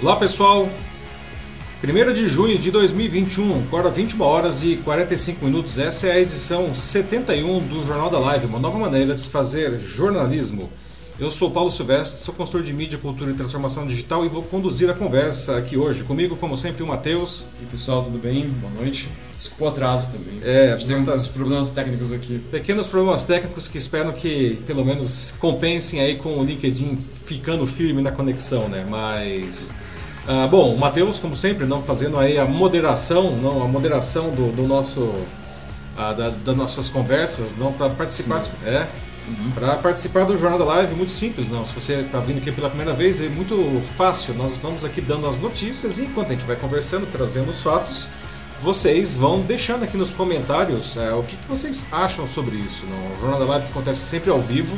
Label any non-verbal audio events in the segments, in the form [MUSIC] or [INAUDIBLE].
Olá pessoal, 1 de junho de 2021, agora 21 horas e 45 minutos. Essa é a edição 71 do Jornal da Live, uma nova maneira de se fazer jornalismo. Eu sou Paulo Silvestre, sou consultor de mídia, cultura e transformação digital e vou conduzir a conversa aqui hoje. Comigo, como sempre, o Matheus. E pessoal, tudo bem? Boa noite. Desculpa o atraso também. É, tem uns problemas técnicos aqui. Pequenos problemas técnicos que espero que pelo menos compensem aí com o LinkedIn ficando firme na conexão, né? Mas. Ah, bom, o Matheus, como sempre, não fazendo aí a moderação, não, a moderação do, do nosso. Ah, da, das nossas conversas, não para participar. Sim. É, Uhum. Para participar do Jornal da Live, muito simples, não. Se você está vindo aqui pela primeira vez, é muito fácil. Nós vamos aqui dando as notícias e enquanto a gente vai conversando, trazendo os fatos, vocês vão deixando aqui nos comentários é, o que, que vocês acham sobre isso. Não? O Jornal da Live que acontece sempre ao vivo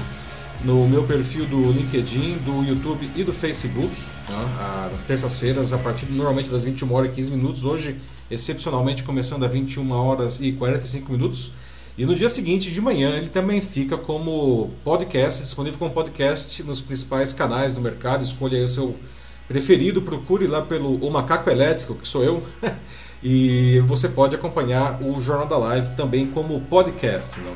no meu perfil do LinkedIn, do YouTube e do Facebook, né? Ah, nas terças-feiras, a partir normalmente das 21 horas e 15 minutos. Hoje, excepcionalmente, começando às 21 horas e 45 minutos. E no dia seguinte, de manhã, ele também fica como podcast, disponível como podcast nos principais canais do mercado. Escolha aí o seu preferido, procure lá pelo O Macaco Elétrico, que sou eu. [LAUGHS] e você pode acompanhar o Jornal da Live também como podcast. Não?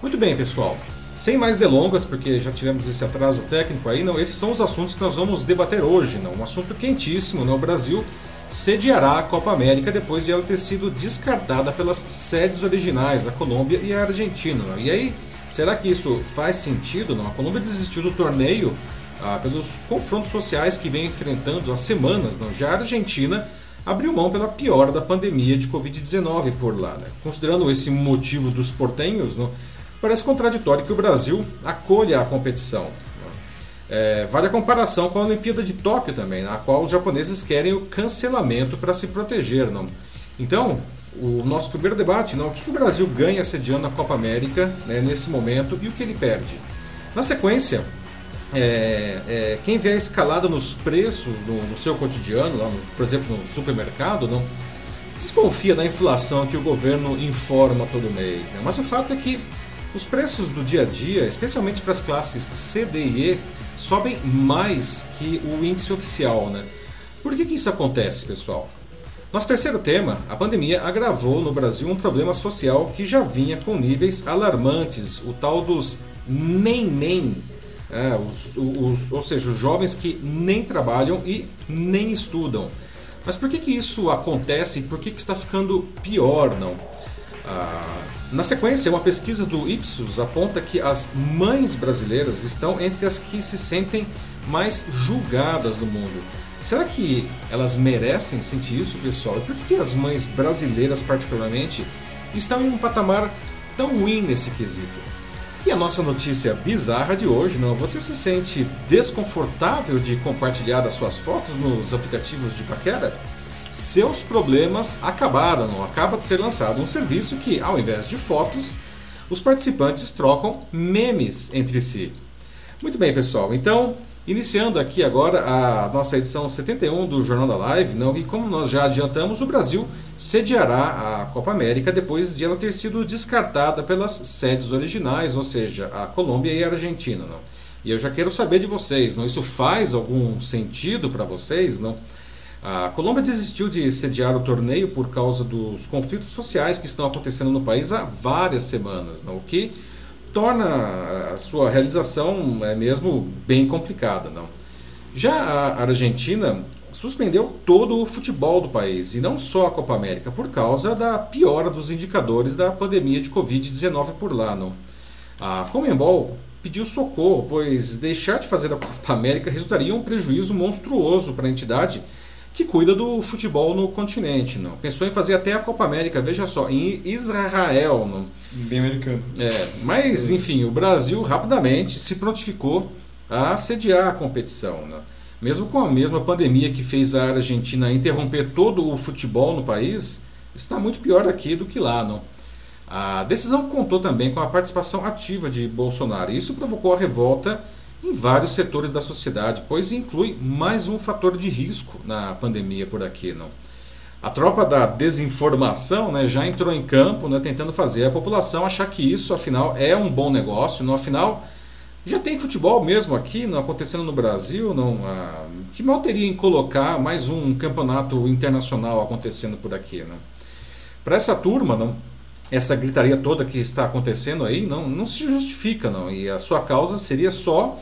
Muito bem, pessoal. Sem mais delongas, porque já tivemos esse atraso técnico aí, não, esses são os assuntos que nós vamos debater hoje, não. Um assunto quentíssimo, não. O Brasil sediará a Copa América depois de ela ter sido descartada pelas sedes originais, a Colômbia e a Argentina. Não? E aí, será que isso faz sentido? Não? A Colômbia desistiu do torneio ah, pelos confrontos sociais que vem enfrentando há semanas. Não? Já a Argentina abriu mão pela piora da pandemia de Covid-19 por lá. Né? Considerando esse motivo dos portenhos, não? Parece contraditório que o Brasil acolha a competição. É, vale a comparação com a Olimpíada de Tóquio também, na qual os japoneses querem o cancelamento para se proteger. Não? Então, o nosso primeiro debate, não, o que, que o Brasil ganha sediando a Copa América né, nesse momento e o que ele perde. Na sequência, é, é, quem vê a escalada nos preços no, no seu cotidiano, lá no, por exemplo no supermercado, não desconfia da inflação que o governo informa todo mês. Né? Mas o fato é que os preços do dia a dia, especialmente para as classes C, D e E, sobem mais que o índice oficial. Né? Por que, que isso acontece, pessoal? Nosso terceiro tema, a pandemia agravou no Brasil um problema social que já vinha com níveis alarmantes, o tal dos nem-nem, é, os, os, ou seja, os jovens que nem trabalham e nem estudam. Mas por que, que isso acontece e por que, que está ficando pior, não? Ah, na sequência, uma pesquisa do Ipsos aponta que as mães brasileiras estão entre as que se sentem mais julgadas do mundo. Será que elas merecem sentir isso, pessoal? E por que, as mães brasileiras, particularmente, estão em um patamar tão ruim nesse quesito? E a nossa notícia bizarra de hoje, não? Você se sente desconfortável de compartilhar as suas fotos nos aplicativos de paquera? Seus problemas acabaram? Acaba de ser lançado um serviço que, ao invés de fotos, os participantes trocam memes entre si. Muito bem, pessoal. Então, iniciando aqui agora a nossa edição 71 do Jornal da Live, não? E como nós já adiantamos, o Brasil sediará a Copa América depois de ela ter sido descartada pelas sedes originais, ou seja, a Colômbia e a Argentina, não? E eu já quero saber de vocês, não? Isso faz algum sentido para vocês, não? A Colômbia desistiu de sediar o torneio por causa dos conflitos sociais que estão acontecendo no país há várias semanas, não? o que torna a sua realização é mesmo bem complicada. Não? Já a Argentina suspendeu todo o futebol do país, e não só a Copa América, por causa da piora dos indicadores da pandemia de Covid-19 por lá. Não? A Comembol pediu socorro, pois deixar de fazer a Copa América resultaria um prejuízo monstruoso para a entidade que cuida do futebol no continente. Não? Pensou em fazer até a Copa América, veja só, em Israel. Não? Bem americano. É, mas, enfim, o Brasil rapidamente se prontificou a sediar a competição. Não? Mesmo com a mesma pandemia que fez a Argentina interromper todo o futebol no país, está muito pior aqui do que lá. Não? A decisão contou também com a participação ativa de Bolsonaro. Isso provocou a revolta em vários setores da sociedade, pois inclui mais um fator de risco na pandemia por aqui. Não? A tropa da desinformação né, já entrou em campo né, tentando fazer a população achar que isso, afinal, é um bom negócio. No afinal, Já tem futebol mesmo aqui, não acontecendo no Brasil, não. Ah, que mal teria em colocar mais um campeonato internacional acontecendo por aqui, né? Para essa turma, não, essa gritaria toda que está acontecendo aí não, não se justifica, não. E a sua causa seria só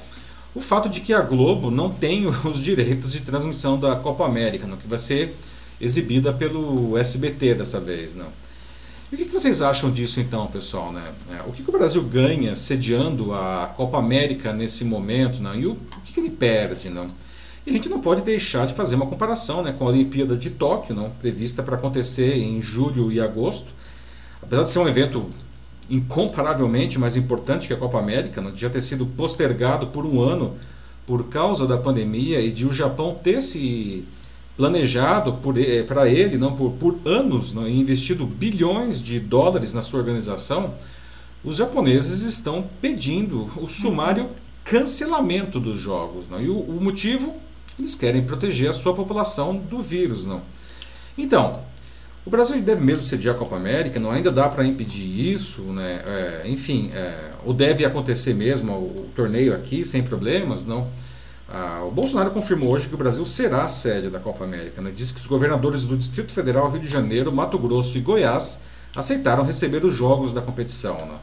o fato de que a Globo não tem [LAUGHS] os direitos de transmissão da Copa América, não, que vai ser exibida pelo SBT dessa vez, não. E o que vocês acham disso então, pessoal? Né? É, o que o Brasil ganha sediando a Copa América nesse momento? Não? E o que ele perde? Não? E a gente não pode deixar de fazer uma comparação né, com a Olimpíada de Tóquio, não? prevista para acontecer em julho e agosto. Apesar de ser um evento incomparavelmente mais importante que a Copa América, não? de já ter sido postergado por um ano por causa da pandemia e de o Japão ter se planejado para ele não por, por anos não, e investido bilhões de dólares na sua organização, os japoneses estão pedindo o sumário cancelamento dos jogos. Não? E o, o motivo, eles querem proteger a sua população do vírus. Não? Então, o Brasil deve mesmo sediar a Copa América, não ainda dá para impedir isso, né? É, enfim, é, ou deve acontecer mesmo o, o torneio aqui sem problemas, não? Ah, o Bolsonaro confirmou hoje que o Brasil será a sede da Copa América. Né? Disse que os governadores do Distrito Federal, Rio de Janeiro, Mato Grosso e Goiás aceitaram receber os jogos da competição. Né?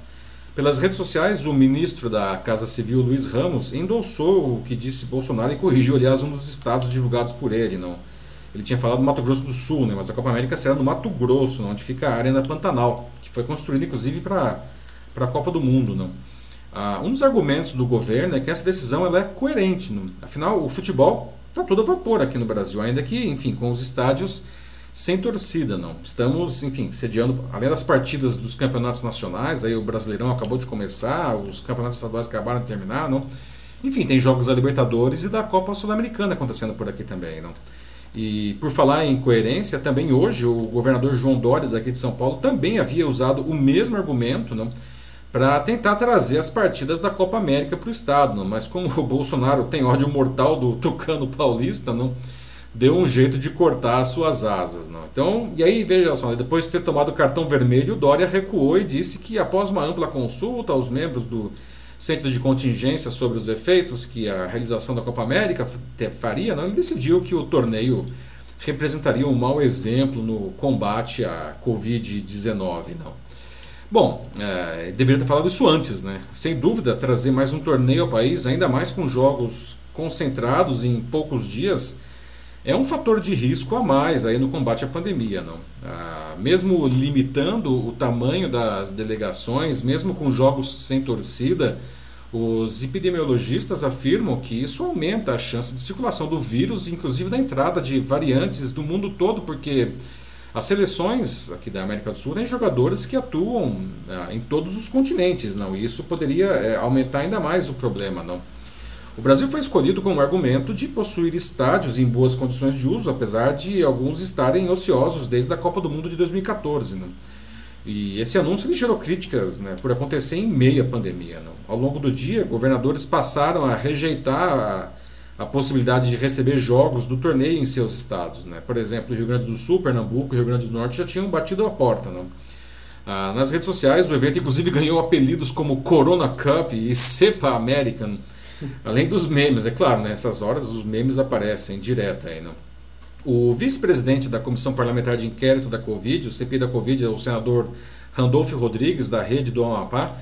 Pelas redes sociais, o ministro da Casa Civil, Luiz Ramos, endossou o que disse Bolsonaro e corrigiu, aliás, um dos estados divulgados por ele. Não? Ele tinha falado do Mato Grosso do Sul, né? mas a Copa América será no Mato Grosso, onde fica a Arena Pantanal, que foi construída inclusive para a Copa do Mundo. Não? Ah, um dos argumentos do governo é que essa decisão ela é coerente. Não? Afinal, o futebol está todo a vapor aqui no Brasil, ainda que, enfim, com os estádios sem torcida, não. Estamos, enfim, sediando, além das partidas dos campeonatos nacionais, aí o Brasileirão acabou de começar, os campeonatos estaduais acabaram de terminar, não. Enfim, tem jogos da Libertadores e da Copa Sul-Americana acontecendo por aqui também, não. E por falar em coerência, também hoje o governador João Dória daqui de São Paulo também havia usado o mesmo argumento, não para tentar trazer as partidas da Copa América para o estado. Mas como o Bolsonaro tem ódio mortal do Tucano Paulista, não deu um jeito de cortar as suas asas. Não? Então, e aí, veja só, depois de ter tomado o cartão vermelho, Dória recuou e disse que após uma ampla consulta aos membros do Centro de Contingência sobre os efeitos que a realização da Copa América faria, não, ele decidiu que o torneio representaria um mau exemplo no combate à Covid-19. Não. Bom, é, deveria ter falado isso antes, né? Sem dúvida, trazer mais um torneio ao país, ainda mais com jogos concentrados em poucos dias, é um fator de risco a mais aí no combate à pandemia, não? Ah, mesmo limitando o tamanho das delegações, mesmo com jogos sem torcida, os epidemiologistas afirmam que isso aumenta a chance de circulação do vírus, inclusive da entrada de variantes do mundo todo, porque as seleções aqui da América do Sul têm jogadores que atuam ah, em todos os continentes, não? E isso poderia é, aumentar ainda mais o problema, não? O Brasil foi escolhido com o argumento de possuir estádios em boas condições de uso, apesar de alguns estarem ociosos desde a Copa do Mundo de 2014, não? E esse anúncio gerou críticas né, por acontecer em meio à pandemia. Não? Ao longo do dia, governadores passaram a rejeitar a a possibilidade de receber jogos do torneio em seus estados. Né? Por exemplo, Rio Grande do Sul, Pernambuco e Rio Grande do Norte já tinham batido a porta. Não? Ah, nas redes sociais, o evento inclusive [LAUGHS] ganhou apelidos como Corona Cup e Cepa American, além dos memes, é claro, nessas né? horas os memes aparecem direto aí. Não? O vice-presidente da Comissão Parlamentar de Inquérito da Covid, o CPI da Covid, é o senador Randolfo Rodrigues, da Rede do Amapá,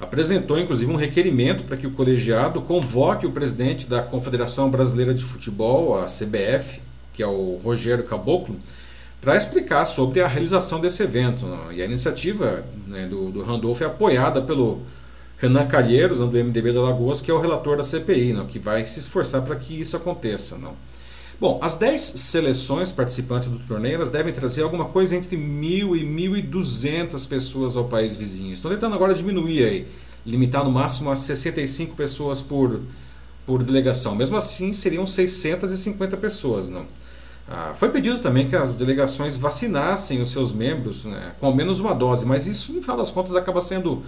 apresentou inclusive um requerimento para que o colegiado convoque o presidente da Confederação Brasileira de Futebol, a CBF, que é o Rogério Caboclo, para explicar sobre a realização desse evento. E a iniciativa né, do, do Randolph é apoiada pelo Renan Calheiros, do MDB da Lagoas, que é o relator da CPI, não, que vai se esforçar para que isso aconteça. Não. Bom, as 10 seleções participantes do torneio elas devem trazer alguma coisa entre 1.000 e 1.200 pessoas ao país vizinho. Estão tentando agora diminuir aí, limitar no máximo a 65 pessoas por, por delegação. Mesmo assim, seriam 650 pessoas. Não? Ah, foi pedido também que as delegações vacinassem os seus membros né, com ao menos uma dose, mas isso, no final das contas, acaba sendo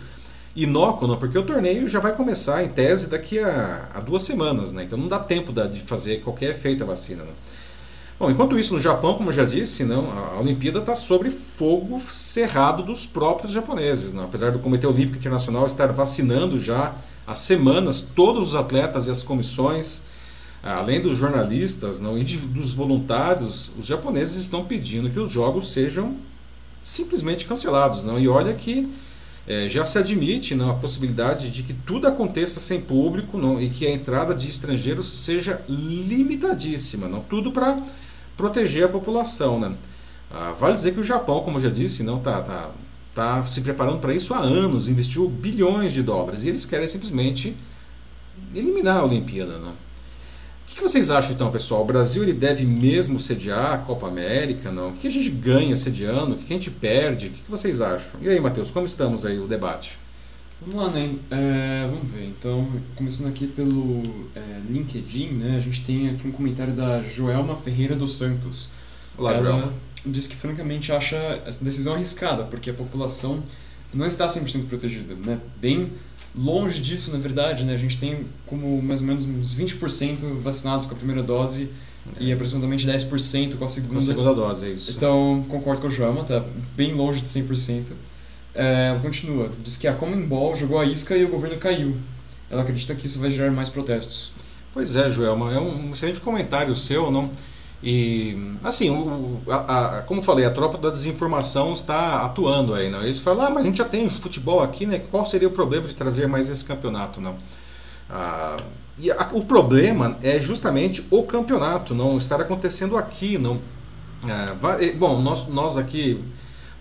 inócuo, porque o torneio já vai começar, em tese, daqui a, a duas semanas. Né? Então não dá tempo da, de fazer qualquer efeito a vacina. Né? Bom, enquanto isso, no Japão, como eu já disse, não, a Olimpíada está sob fogo cerrado dos próprios japoneses. Não? Apesar do Comitê Olímpico Internacional estar vacinando já há semanas todos os atletas e as comissões, além dos jornalistas não, e de, dos voluntários, os japoneses estão pedindo que os jogos sejam simplesmente cancelados. Não? E olha que é, já se admite não, a possibilidade de que tudo aconteça sem público não, e que a entrada de estrangeiros seja limitadíssima. Não? Tudo para proteger a população. Né? Ah, vale dizer que o Japão, como eu já disse, não está tá, tá se preparando para isso há anos, investiu bilhões de dólares e eles querem simplesmente eliminar a Olimpíada. Né? O que vocês acham então, pessoal? O Brasil ele deve mesmo sediar a Copa América? Não? O que a gente ganha sediando? O que a gente perde? O que vocês acham? E aí, Matheus, como estamos aí o debate? Vamos lá, né? É, vamos ver. Então, começando aqui pelo é, LinkedIn, né? A gente tem aqui um comentário da Joelma Ferreira dos Santos. Olá, Ela Joelma. diz que francamente acha essa decisão arriscada, porque a população não está 100% protegida, né? Bem longe disso, na verdade, né? A gente tem como mais ou menos uns 20% vacinados com a primeira dose é. e aproximadamente 10% com a segunda. Com a segunda dose, é isso. Então, concordo com o Joelma, tá bem longe de 100%. É, continua, diz que a Comembol jogou a isca e o governo caiu. Ela acredita que isso vai gerar mais protestos. Pois é, Joelma, é um excelente comentário seu, não? E, assim, o, a, a, como falei, a tropa da desinformação está atuando aí, não? Eles falam, ah, mas a gente já tem futebol aqui, né? Qual seria o problema de trazer mais esse campeonato, não? Ah, e a, o problema é justamente o campeonato não estar acontecendo aqui, não? Ah, vai, bom, nós, nós aqui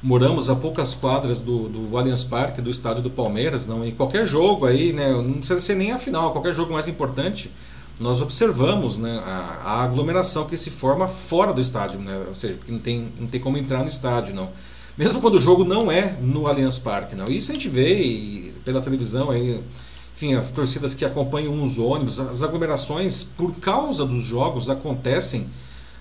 moramos a poucas quadras do, do Allianz Parque, do estádio do Palmeiras, não? E qualquer jogo aí, né? Não precisa ser nem a final, qualquer jogo mais importante nós observamos né, a, a, aglomeração que se forma fora do estádio, né, ou seja, porque não tem, não tem como entrar no estádio, não. Mesmo quando o jogo não é no Allianz Parque, não. Isso a gente vê e, pela televisão, aí, enfim, as torcidas que acompanham os ônibus, as aglomerações por causa dos jogos acontecem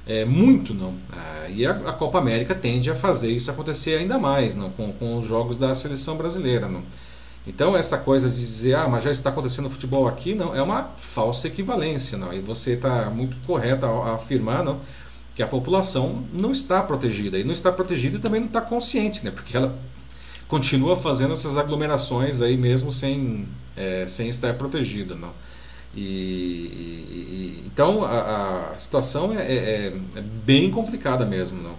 é, muito, não. Ah, e a, a, Copa América tende a fazer isso acontecer ainda mais, não, com, com os jogos da seleção brasileira, não. Então essa coisa de dizer, ah, mas já está acontecendo futebol aqui, não, é uma falsa equivalência, não. E você está muito correto a afirmar, não, que a população não está protegida e não está protegida e também não está consciente, né? Porque ela continua fazendo essas aglomerações aí mesmo sem, é, sem estar protegida, não. E, e então a, a situação é, é, é, bem complicada mesmo, não.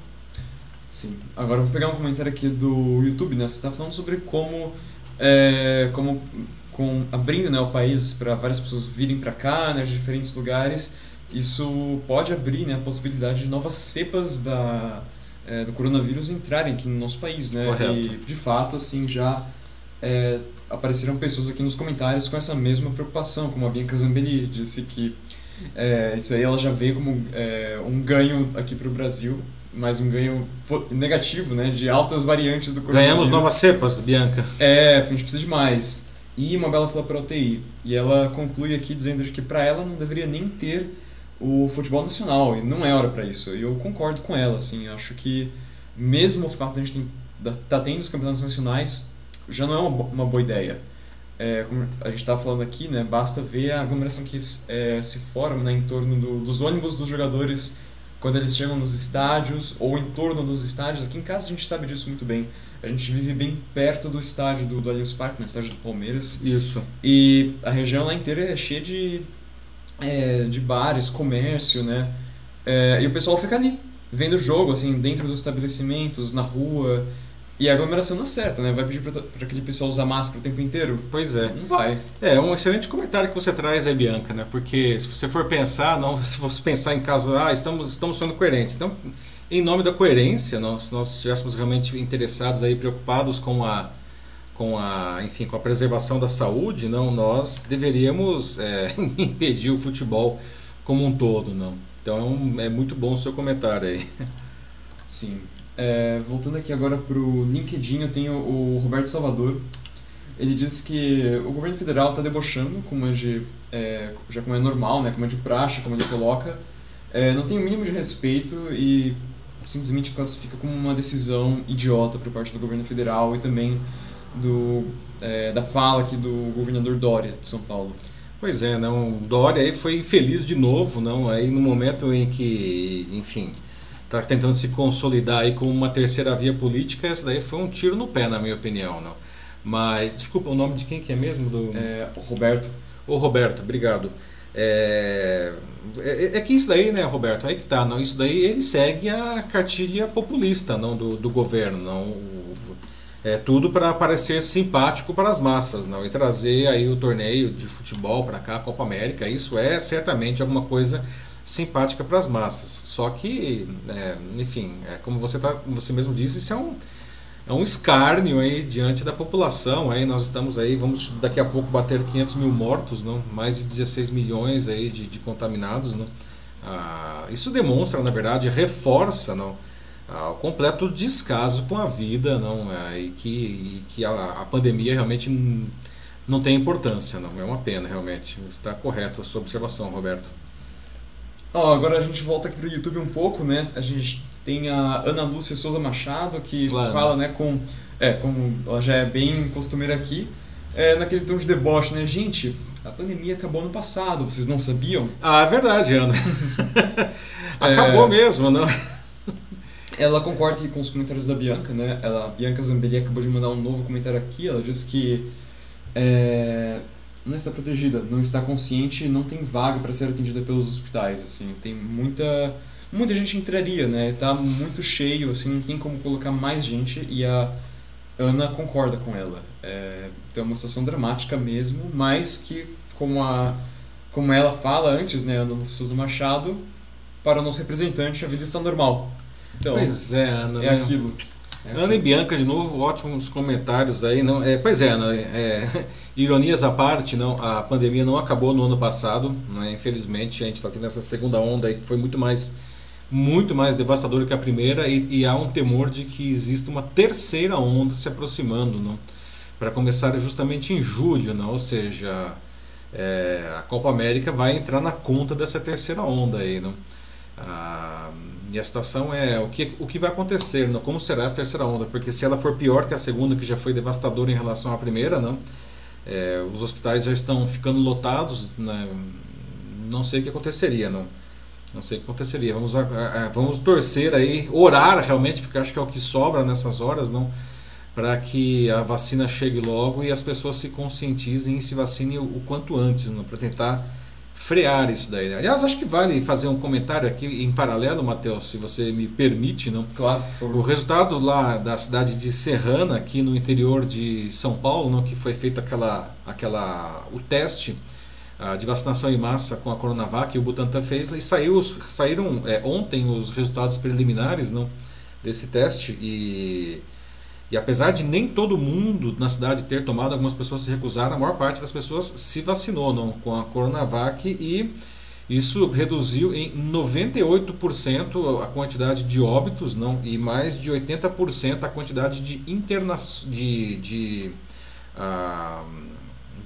Sim. Agora eu vou pegar um comentário aqui do YouTube, né? Você está falando sobre como é, como com abrindo né, o país para várias pessoas virem para cá, né, de diferentes lugares, isso pode abrir né, a possibilidade de novas cepas da, é, do coronavírus entrarem aqui no nosso país, né? Correto. E de fato, assim, já é, apareceram pessoas aqui nos comentários com essa mesma preocupação, como a Bianca Zambelli disse que é, isso aí ela já veio como é, um ganho aqui para o Brasil, mais um ganho negativo, né? De altas variantes do coronavírus. Ganhamos novas cepas, Bianca. É, a gente precisa de mais. E uma bela fila para UTI. E ela conclui aqui dizendo que para ela não deveria nem ter o futebol nacional. E não é hora para isso. E eu concordo com ela, assim. Acho que mesmo o fato de a gente estar tá tendo os campeonatos nacionais já não é uma, uma boa ideia. É, como a gente estava falando aqui, né, basta ver a aglomeração que é, se forma né, em torno do, dos ônibus dos jogadores quando eles chegam nos estádios ou em torno dos estádios. Aqui em casa a gente sabe disso muito bem. A gente vive bem perto do estádio do, do Allianz Parque, no estádio do Palmeiras. Isso. E a região lá inteira é cheia de, é, de bares, comércio, né? É, e o pessoal fica ali, vendo o jogo, assim, dentro dos estabelecimentos, na rua. E a aglomeração não é certa, né? Vai pedir para aquele pessoal usar máscara o tempo inteiro? Pois é. Não vai. É, um excelente comentário que você traz aí, Bianca, né? Porque se você for pensar, não, se você pensar em caso, ah, estamos, estamos sendo coerentes. Então, em nome da coerência, nós, se nós estivéssemos realmente interessados aí, preocupados com a, com a, enfim, com a preservação da saúde, não, nós deveríamos é, [LAUGHS] impedir o futebol como um todo, não. Então, é, um, é muito bom o seu comentário aí. Sim. É, voltando aqui agora para o LinkedIn, eu tenho o Roberto Salvador. Ele diz que o governo federal está debochando, como é de, é, já como é normal, né, como é de praxe, como ele coloca. É, não tem o mínimo de respeito e simplesmente classifica como uma decisão idiota por parte do governo federal e também do, é, da fala aqui do governador Dória de São Paulo. Pois é, não. Dória aí foi infeliz de novo, não. Aí no momento em que, enfim, está tentando se consolidar aí como uma terceira via política, essa daí foi um tiro no pé, na minha opinião, não. Mas desculpa o nome de quem que é mesmo do. É, o Roberto. O Roberto, obrigado. É, é, é, que isso daí, né, Roberto? Aí que tá, não. Isso daí ele segue a cartilha populista, não do, do governo, não é tudo para parecer simpático para as massas, não e trazer aí o torneio de futebol para cá, a Copa América, isso é certamente alguma coisa simpática para as massas. Só que, é, enfim, é, como você tá, você mesmo disse, isso é um é um escárnio aí diante da população. Aí nós estamos aí, vamos daqui a pouco bater 500 mil mortos, não? mais de 16 milhões aí de, de contaminados. Não? Ah, isso demonstra, na verdade, reforça não? Ah, o completo descaso com a vida não? É, e que, e que a, a pandemia realmente não tem importância. não É uma pena, realmente. Está correto a sua observação, Roberto. Oh, agora a gente volta aqui para o YouTube um pouco, né? A gente tem a Ana Lúcia Souza Machado, que claro. fala, né, com. É, como ela já é bem costumeira aqui, é, naquele tom de deboche, né? Gente, a pandemia acabou no passado, vocês não sabiam? Ah, é verdade, Ana. [LAUGHS] acabou é, mesmo, não? Ela concorda com os comentários da Bianca, né? Ela, a Bianca Zambelli acabou de mandar um novo comentário aqui. Ela diz que é, não está protegida, não está consciente, não tem vaga para ser atendida pelos hospitais. Assim, tem muita muita gente entraria, né? Tá muito cheio, assim, não tem como colocar mais gente e a Ana concorda com ela. É, tem uma situação dramática mesmo, mas que, como, a, como ela fala antes, né, Ana Souza Machado, para o nosso representante a vida está normal. Então, pois é, Ana. É né? aquilo. É Ana e Bianca, de novo, ótimos comentários aí. Não, é, pois é, Ana, é, [LAUGHS] ironias à parte, não, a pandemia não acabou no ano passado, né, infelizmente. A gente está tendo essa segunda onda aí que foi muito mais muito mais devastadora que a primeira e, e há um temor de que exista uma terceira onda se aproximando, não? para começar justamente em julho, não? ou seja, é, a Copa América vai entrar na conta dessa terceira onda aí, não? Ah, e a situação é o que, o que vai acontecer, não? como será essa terceira onda, porque se ela for pior que a segunda, que já foi devastadora em relação à primeira, não? É, os hospitais já estão ficando lotados, né? não sei o que aconteceria, não? Não sei o que aconteceria. Vamos, vamos torcer aí, orar realmente, porque acho que é o que sobra nessas horas, não? Para que a vacina chegue logo e as pessoas se conscientizem e se vacinem o, o quanto antes? Para tentar frear isso daí. Aliás, acho que vale fazer um comentário aqui em paralelo, Matheus, se você me permite, não? Claro. O resultado lá da cidade de Serrana, aqui no interior de São Paulo, não, que foi feito aquela, aquela o teste de vacinação em massa com a Coronavac, o Butantan fez, e saiu, saíram é, ontem os resultados preliminares não, desse teste e, e apesar de nem todo mundo na cidade ter tomado, algumas pessoas se recusaram, a maior parte das pessoas se vacinou não, com a Coronavac e isso reduziu em 98% a quantidade de óbitos não, e mais de 80% a quantidade de internações de, de uh,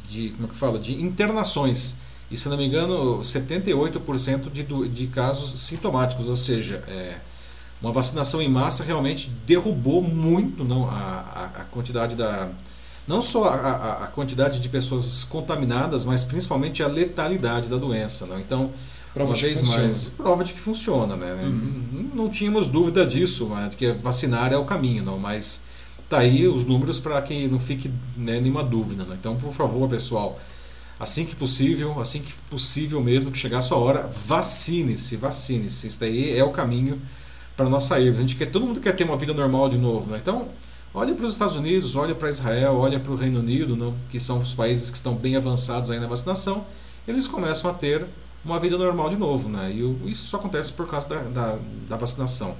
de como é que fala, de internações. E se não me engano, 78% de, de casos sintomáticos, ou seja, é, uma vacinação em massa realmente derrubou muito não, a, a, quantidade da. Não só a, a, quantidade de pessoas contaminadas, mas principalmente a letalidade da doença. Não? Então, prova uma vez mais, prova de que funciona. Né? Uhum. Não tínhamos dúvida disso, né? de que vacinar é o caminho, não, mas Tá aí os números para que não fique né, nenhuma dúvida. Né? Então, por favor, pessoal, assim que possível, assim que possível mesmo, que chegar a sua hora, vacine-se, vacine-se. Isso daí é o caminho para nós sairmos. A gente quer, todo mundo quer ter uma vida normal de novo. Né? Então, olha para os Estados Unidos, olha para Israel, olha para o Reino Unido, não? que são os países que estão bem avançados aí na vacinação. Eles começam a ter uma vida normal de novo. Né? E isso só acontece por causa da, da, da vacinação.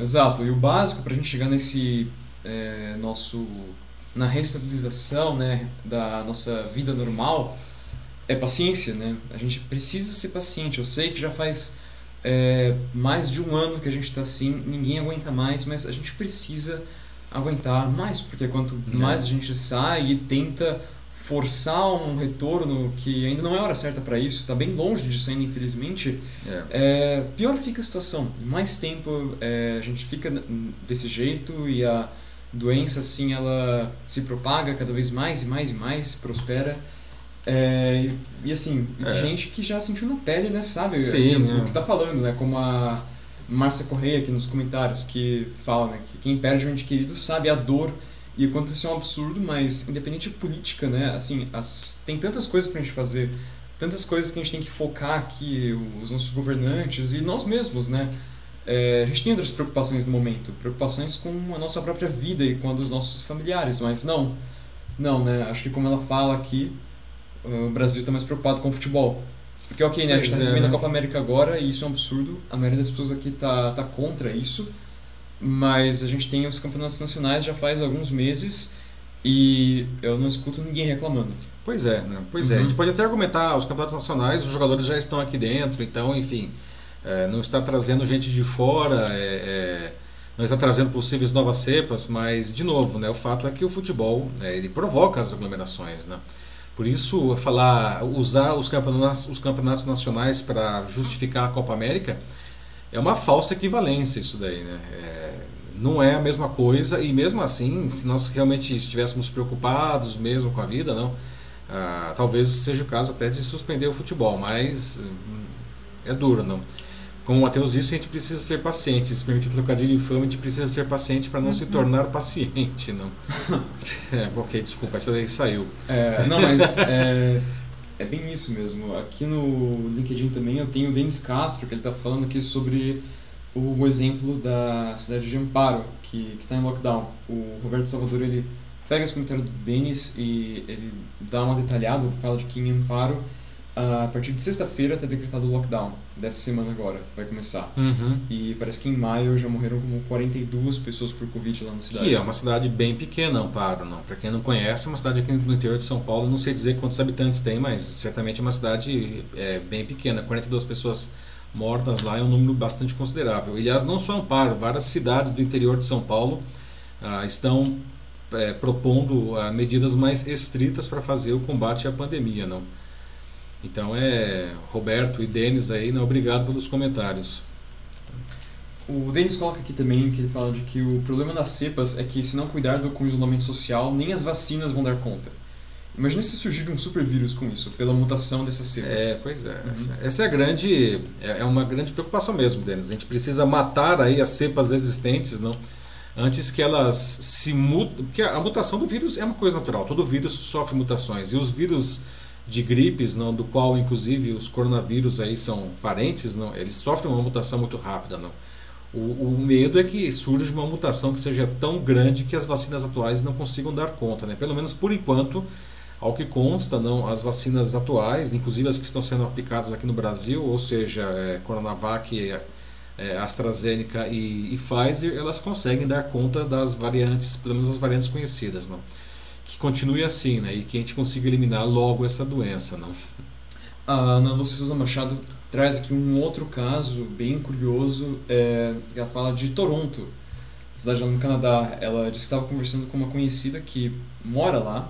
Exato. E o básico para a gente chegar nesse é, nosso na restabilização né, da nossa vida normal é paciência, né? A gente precisa ser paciente. Eu sei que já faz é, mais de um ano que a gente está assim, ninguém aguenta mais, mas a gente precisa aguentar mais, porque quanto é. mais a gente sai e tenta forçar um retorno que ainda não é hora certa para isso, está bem longe disso ainda, infelizmente, é. É, pior fica a situação. Mais tempo é, a gente fica desse jeito e a doença assim ela se propaga cada vez mais e mais e mais, prospera. É, e assim, É. gente que já sentiu na pele, né, sabe? Sim, o, é. que tá falando, né? Como a Márcia Correia aqui nos comentários, que fala, né, que quem perde um ente querido sabe a dor e o quanto isso é um absurdo, mas independente de política, né, assim, as, tem tantas coisas pra gente fazer, tantas coisas que a gente tem que focar aqui, os nossos governantes e nós mesmos, né? É, a gente tem outras preocupações no momento, preocupações com a nossa própria vida e com a dos nossos familiares, mas não, não, né? Acho que como ela fala aqui, o Brasil está mais preocupado com o futebol. Porque, ok, né, a gente está Pois é, recebendo a né? Copa América agora e isso é um absurdo, a maioria das pessoas aqui tá, tá contra isso, mas a gente tem os campeonatos nacionais já faz alguns meses e eu não escuto ninguém reclamando. Pois é, né? Pois é. A Uhum. gente pode até argumentar, os campeonatos nacionais, os jogadores já estão aqui dentro, então, enfim, é, não está trazendo gente de fora, é, é, não está trazendo possíveis novas cepas, mas, de novo, né, o fato é que o futebol é, ele provoca as aglomerações, né? Por isso, falar, usar os campeonatos, os campeonatos nacionais para justificar a Copa América é uma falsa equivalência isso daí, né? É, não é a mesma coisa e mesmo assim, se nós realmente estivéssemos preocupados mesmo com a vida, não, ah, talvez seja o caso até de suspender o futebol, mas hum, é duro, não. Como o Matheus disse, a gente precisa ser paciente. Se permitir trocadilho infame, a gente precisa ser paciente para não se tornar paciente, não. [LAUGHS] é, ok, desculpa, essa daí saiu. É, não, mas é, é bem isso mesmo. Aqui no LinkedIn também eu tenho o Denis Castro, que ele está falando aqui sobre o exemplo da cidade de Amparo, que está em lockdown. O Roberto Salvador ele pega esse comentário do Denis e ele dá uma detalhada, fala de que em Amparo, a partir de sexta-feira está decretado o lockdown, dessa semana agora, vai começar. Uhum. E parece que em maio já morreram como 42 pessoas por Covid lá na cidade. Que é uma cidade bem pequena, Amparo, não. Para quem não conhece, é uma cidade aqui no interior de São Paulo. Não sei dizer quantos habitantes tem, mas certamente é uma cidade é, bem pequena. 42 pessoas mortas lá é um número bastante considerável. Aliás, não só Amparo, várias cidades do interior de São Paulo ah, estão é, propondo ah, medidas mais estritas para fazer o combate à pandemia, não. Então é Roberto e Denis aí, não, obrigado pelos comentários. O Denis coloca aqui também que ele fala de que o problema das cepas é que se não cuidar do com isolamento social, nem as vacinas vão dar conta. Imagina se surgir um super vírus com isso, pela mutação dessas cepas. É, pois é. Essa, essa é a grande, é é uma grande preocupação mesmo, Denis. A gente precisa matar aí as cepas existentes, não? Antes que elas se mutem, porque a mutação do vírus é uma coisa natural. Todo vírus sofre mutações e os vírus de gripes, não, do qual inclusive os coronavírus aí são parentes, não, eles sofrem uma mutação muito rápida, não. O, o medo é que surja uma mutação que seja tão grande que as vacinas atuais não consigam dar conta, né? Pelo menos por enquanto, ao que consta, não, as vacinas atuais, inclusive as que estão sendo aplicadas aqui no Brasil, ou seja, é, Coronavac, é, é, AstraZeneca e, e Pfizer, elas conseguem dar conta das variantes, pelo menos as variantes conhecidas, não? Que continue assim, né? E que a gente consiga eliminar logo essa doença, não? A Ana Lúcia Souza Machado traz aqui um outro caso bem curioso. É, ela fala de Toronto, cidade lá no Canadá. Ela disse que estava conversando com uma conhecida que mora lá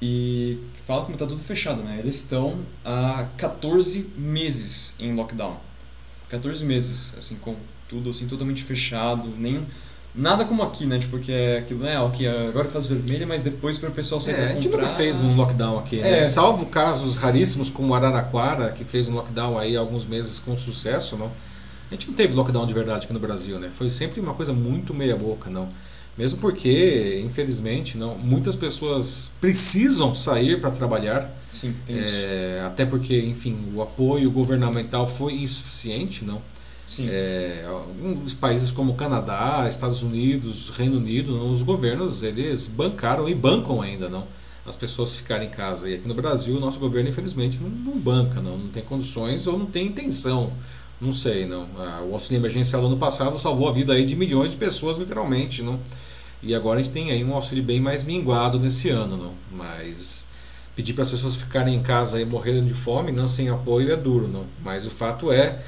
e fala como está tudo fechado, né? Eles estão há 14 meses em lockdown. 14 meses, assim, com tudo assim totalmente fechado, nem nada como aqui, né? Tipo, que é aquilo, né? Ok, agora faz vermelha, mas depois para o pessoal sair É, pra a gente comprar... nunca fez um lockdown aqui, né? É. Salvo casos raríssimos como Araraquara, que fez um lockdown aí há alguns meses com sucesso, não? A gente não teve lockdown de verdade aqui no Brasil, né? Foi sempre uma coisa muito meia boca, não? Mesmo porque, infelizmente, não, muitas pessoas precisam sair para trabalhar, Sim, tem isso. é, até porque, enfim, o apoio governamental foi insuficiente, não? É, alguns países como Canadá, Estados Unidos, Reino Unido, os governos eles bancaram e bancam ainda não as pessoas ficarem em casa. E aqui no Brasil o nosso governo infelizmente não, não banca, não, não tem condições ou não tem intenção, não sei, não. Ah, o auxílio emergencial do ano passado salvou a vida aí de milhões de pessoas literalmente, não. E agora a gente tem aí um auxílio bem mais minguado nesse ano, não. Mas pedir para as pessoas ficarem em casa e morrendo de fome, não sem apoio é duro, não. Mas o fato é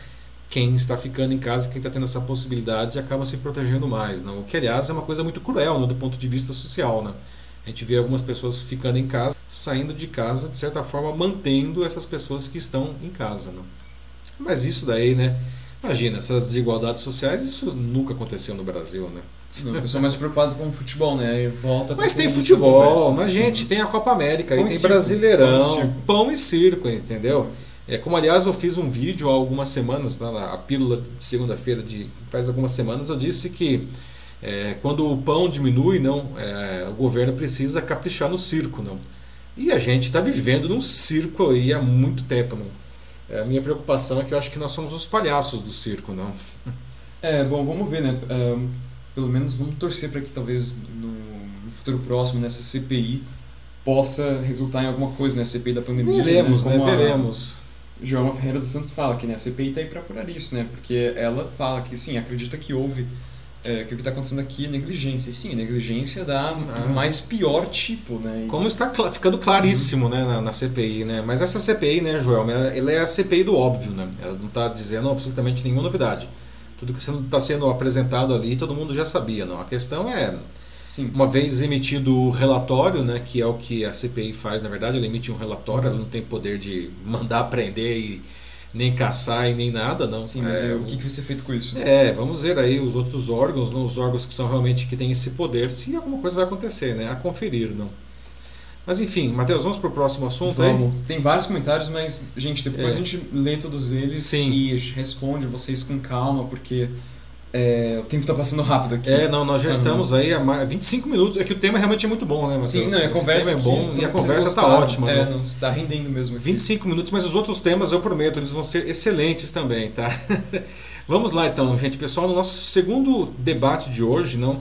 quem está ficando em casa, quem está tendo essa possibilidade, acaba se protegendo mais. Não? O que, aliás, é uma coisa muito cruel não? do ponto de vista social. Né? A gente vê algumas pessoas ficando em casa, saindo de casa, de certa forma, mantendo essas pessoas que estão em casa. Não? Mas isso daí, né? Imagina, essas desigualdades sociais, isso nunca aconteceu no Brasil. Né? Não, eu sou mais preocupado com o futebol, né? E volta Mas tem futebol, na gente, tem a Copa América, aí tem circo, Brasileirão, pão, e circo, entendeu? É como aliás eu fiz um vídeo há algumas semanas, tá, na a pílula de segunda-feira de faz algumas semanas eu disse que é, quando o pão diminui, não, é, o governo precisa caprichar no circo, não. E a gente está vivendo num circo aí há muito tempo, não. É, a minha preocupação é que eu acho que nós somos os palhaços do circo, não. [LAUGHS] É, bom, vamos ver, né? Um, pelo menos vamos torcer para que talvez no, no, futuro próximo, nessa CPI, possa resultar em alguma coisa, né? CPI da pandemia. Veremos, né? né? Veremos. João Ferreira dos Santos fala que né, a CPI está aí para apurar isso, né? Porque ela fala que, sim, acredita que houve é, que o que está acontecendo aqui é negligência. E sim, negligência da ah. mais pior tipo, né? E... Como está ficando claríssimo né, na, na, CPI, né? Mas essa CPI, né, Joel, ela é a CPI do óbvio, né? Ela não está dizendo absolutamente nenhuma novidade. Tudo que está sendo apresentado ali, todo mundo já sabia, não. A questão é, Sim. uma vez emitido o relatório, né, que é o que a CPI faz, na verdade, ela emite um relatório, ela não tem poder de [LAUGHS] mandar prender e nem caçar e nem nada, não. Sim, mas é, o que, que vai ser feito com isso? É, vamos ver aí os outros órgãos, não, os órgãos que são realmente que têm esse poder, se alguma coisa vai acontecer, né? A conferir, não. Mas enfim, Matheus, vamos para o próximo assunto vamos. aí? Tem vários comentários, mas, gente, depois é. a gente lê todos eles Sim. e responde vocês com calma, porque é, o tempo está passando rápido aqui. É, não, nós já estamos aí há 25 minutos. É que o tema realmente é muito bom, né, Matheus? Sim, não, a conversa é bom e a conversa está ótima. É, não, está rendendo mesmo. Aqui. 25 minutos, mas os outros temas, eu prometo, eles vão ser excelentes também, tá? [LAUGHS] Vamos lá então, gente. Pessoal, no nosso segundo debate de hoje, não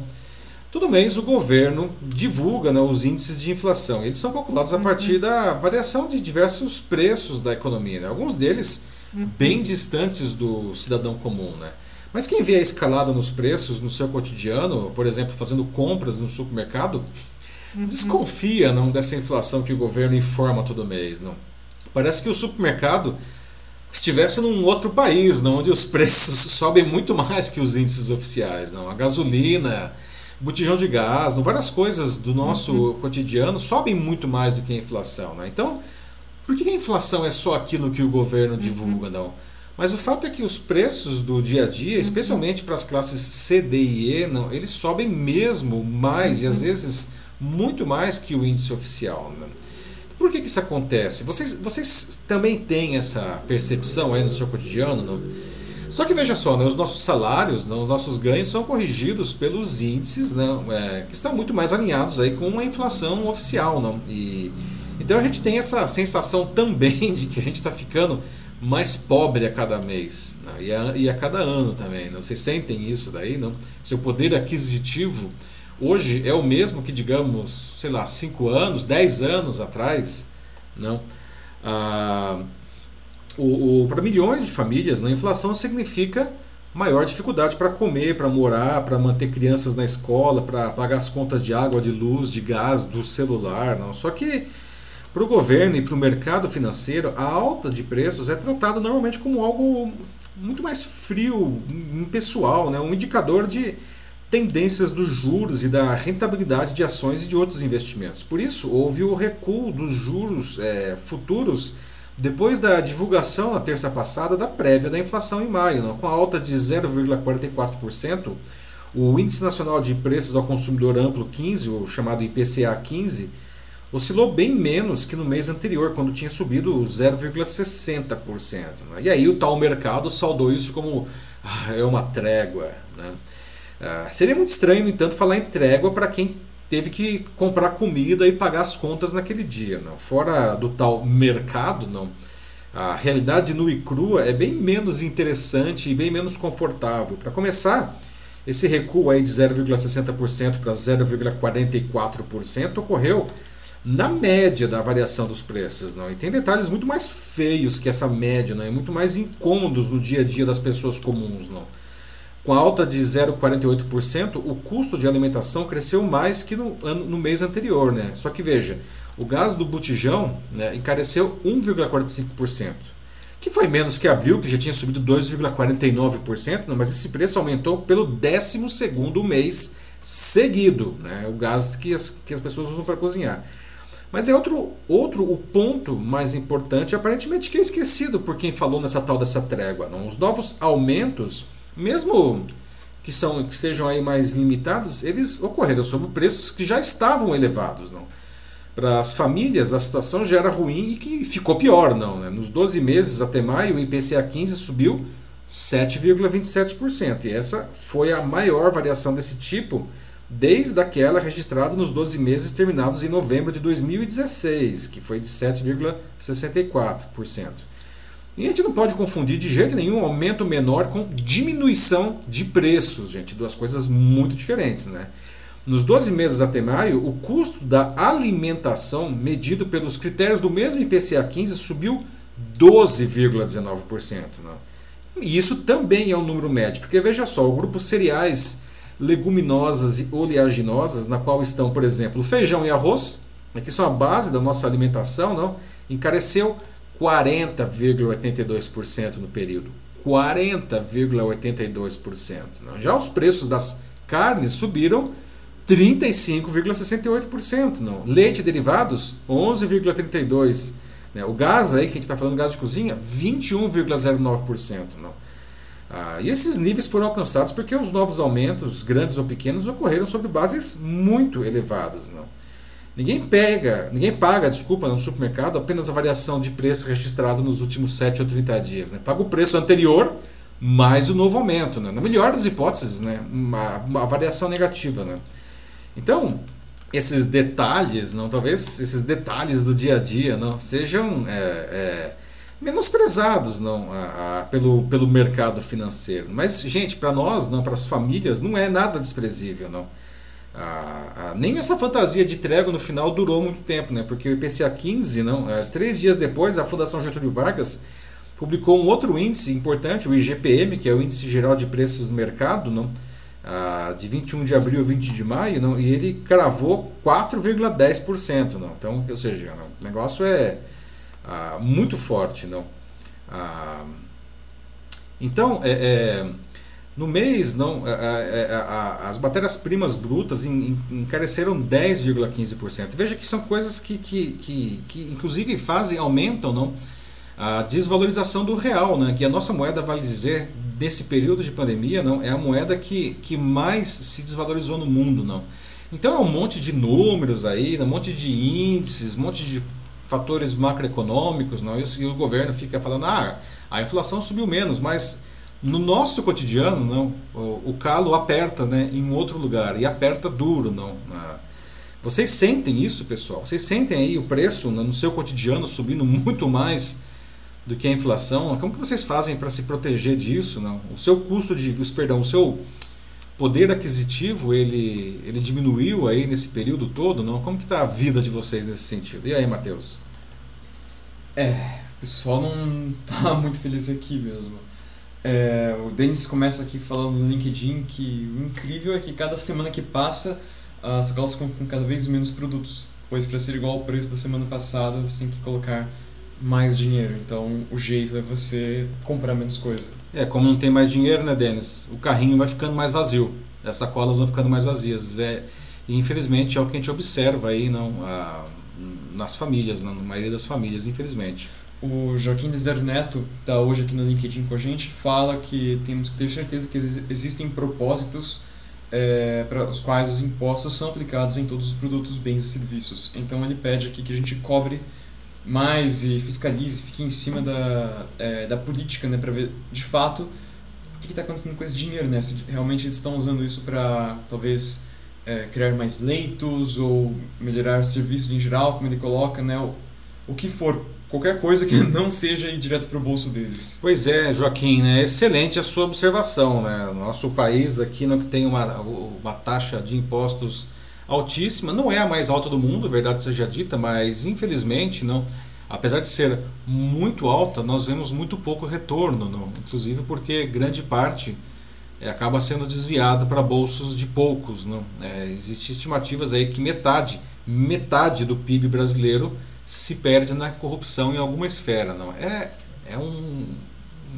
Todo mês o governo divulga né, os índices de inflação. Eles são calculados a uhum. partir da variação de diversos preços da economia. Né? Alguns deles uhum. bem distantes do cidadão comum. Né? Mas quem vê a escalada nos preços no seu cotidiano, por exemplo, fazendo compras no supermercado, uhum. desconfia não, dessa inflação que o governo informa todo mês. Não? Parece que o supermercado estivesse num outro país, não, onde os [LAUGHS] preços sobem muito mais que os índices oficiais. Não? A gasolina botijão de gás, várias coisas do nosso uhum. cotidiano sobem muito mais do que a inflação. Né? Então, por que a inflação é só aquilo que o governo uhum. divulga, uhum. não? Mas o fato é que os preços do dia a dia, uhum. especialmente para as classes C, D e E, não, eles sobem mesmo mais e às uhum. vezes muito mais que o índice oficial. Né? Por que, que isso acontece? Vocês, vocês também têm essa percepção aí no seu cotidiano? Não? Só que veja só, né, os nossos salários, né, os nossos ganhos são corrigidos pelos índices né, é, que estão muito mais alinhados aí com a inflação oficial. Não? E, então a gente tem essa sensação também [LAUGHS] de que a gente está ficando mais pobre a cada mês né, e, a, e a cada ano também. Não? Vocês sentem isso daí? Não? Seu poder aquisitivo hoje é o mesmo que, digamos, sei lá, 5 anos, 10 anos atrás. Não? Ah, o, o para milhões de famílias, né, a inflação significa maior dificuldade para comer, para morar, para manter crianças na escola, para pagar as contas de água, de luz, de gás, do celular. Não. Só que para o governo e para o mercado financeiro, a alta de preços é tratada normalmente como algo muito mais frio, impessoal, né? um indicador de tendências dos juros e da rentabilidade de ações e de outros investimentos. Por isso, houve o recuo dos juros é, futuros depois da divulgação na terça passada da prévia da inflação em maio, não? com a alta de 0,44%, o Índice Nacional de Preços ao Consumidor Amplo 15, o chamado IPCA 15, oscilou bem menos que no mês anterior, quando tinha subido 0,60%. E aí o tal mercado saudou isso como ah, é uma trégua. Né? Ah, seria muito estranho, no entanto, falar em trégua para quem teve que comprar comida e pagar as contas naquele dia. Fora do tal mercado, não. A realidade nua e crua é bem menos interessante e bem menos confortável. Para começar, esse recuo aí de 0,60% para 0,44% ocorreu na média da variação dos preços. Não? E tem detalhes muito mais feios que essa média, não? e muito mais incômodos no dia a dia das pessoas comuns. Não? Com a alta de 0,48%, o custo de alimentação cresceu mais que no, ano, no mês anterior. Né? Só que veja, o gás do botijão né, encareceu 1,45%, que foi menos que abril, que já tinha subido 2,49%, né, mas esse preço aumentou pelo 12 mês seguido, né, o gás que as, que as pessoas usam para cozinhar. Mas é outro, outro o ponto mais importante, aparentemente que é esquecido por quem falou nessa tal dessa trégua. Não? Os novos aumentos mesmo que, são, que sejam aí mais limitados, eles ocorreram sobre preços que já estavam elevados. Não? Para as famílias, a situação já era ruim e que ficou pior. não né? Nos 12 meses até maio, o IPCA 15 subiu 7,27%. E essa foi a maior variação desse tipo desde aquela registrada nos 12 meses terminados em novembro de 2016, que foi de 7,64%. E a gente não pode confundir de jeito nenhum aumento menor com diminuição de preços, gente, duas coisas muito diferentes, né? Nos 12 meses até maio, o custo da alimentação, medido pelos critérios do mesmo IPCA 15, subiu 12,19%. Né? E isso também é um número médio, porque veja só, o grupo cereais leguminosas e oleaginosas, na qual estão, por exemplo, feijão e arroz, né, que são a base da nossa alimentação, não, encareceu 40,82% no período. 40,82%. Já os preços das carnes subiram 35,68%. Não. Leite e derivados, 11,32%. Né. O gás aí, que a gente está falando, gás de cozinha, 21,09%. Não. Ah, e esses níveis foram alcançados porque os novos aumentos, grandes ou pequenos, ocorreram sobre bases muito elevadas. Não? Ninguém pega, ninguém paga, desculpa, no supermercado apenas a variação de preço registrado nos últimos 7 ou 30 dias. Né? Paga o preço anterior mais o novo aumento. Né? Na melhor das hipóteses, né? uma, uma variação negativa. Né? Então, esses detalhes, não, talvez esses detalhes do dia a dia não sejam é, é, menosprezados não a, a, pelo, pelo mercado financeiro. Mas, gente, para nós, não para as famílias, não é nada desprezível. não a, Nem essa fantasia de trégua no final durou muito tempo, né? porque o IPCA 15, não, é, três dias depois, a Fundação Getúlio Vargas publicou um outro índice importante, o IGPM, que é o Índice Geral de Preços do Mercado, não? De 21 de abril a 20 de maio, não? e ele cravou 4,10%. Não? Então, ou seja, não, o negócio é ah, muito forte. Não? Ah, então, é, é, no mês, não, é, é, é, as matérias-primas brutas encareceram 10,15%. Veja que são coisas que, que, que, que, inclusive, fazem, aumentam não, a desvalorização do real, né, que a nossa moeda, vale dizer, nesse período de pandemia, não, é a moeda que, que mais se desvalorizou no mundo. não. Então é um monte de números aí, um monte de índices, um monte de fatores macroeconômicos, não? E o governo fica falando, ah, a inflação subiu menos, mas no nosso cotidiano, não, o, calo aperta né, em outro lugar, e aperta duro. não. Vocês sentem isso, pessoal? Vocês sentem aí o preço né, no seu cotidiano subindo muito mais do que a inflação? Como que vocês fazem para se proteger disso? Não? O seu custo de, perdão, o seu poder aquisitivo ele, ele diminuiu aí nesse período todo, não? Como que está a vida de vocês nesse sentido? E aí, Matheus? É, o pessoal não [LAUGHS] tá muito feliz aqui mesmo. É, o Denis começa aqui falando no LinkedIn que o incrível é que cada semana que passa as sacolas ficam com cada vez menos produtos, pois para ser igual ao preço da semana passada você tem que colocar mais dinheiro. Então o jeito é você comprar menos coisa. É, como não tem mais dinheiro, né, Denis? O carrinho vai ficando mais vazio. As sacolas vão ficando mais vazias. É, infelizmente é o que a gente observa aí não, a, nas famílias, na maioria das famílias, infelizmente. O Joaquim Dezer Neto está hoje aqui no LinkedIn com a gente, fala que temos que ter certeza que existem propósitos é, para os quais os impostos são aplicados em todos os produtos, bens e serviços. Então ele pede aqui que a gente cobre mais e fiscalize, fique em cima da, é, da política, né, para ver de fato o que está acontecendo com esse dinheiro, né? Se realmente eles estão usando isso para talvez é, criar mais leitos ou melhorar serviços em geral, como ele coloca, né? O, o que for, qualquer coisa que [LAUGHS] não seja ir direto para o bolso deles. Pois é, Joaquim, né? Excelente a sua observação, né? Nosso país aqui não que tem uma, uma taxa de impostos altíssima, não é a mais alta do mundo, verdade seja dita, mas infelizmente não. Apesar de ser muito alta, nós vemos muito pouco retorno, não? inclusive porque grande parte é, acaba sendo desviado para bolsos de poucos. Não? É, Existem estimativas aí que metade, metade do PIB brasileiro se perde na corrupção em alguma esfera. Não? É, é um,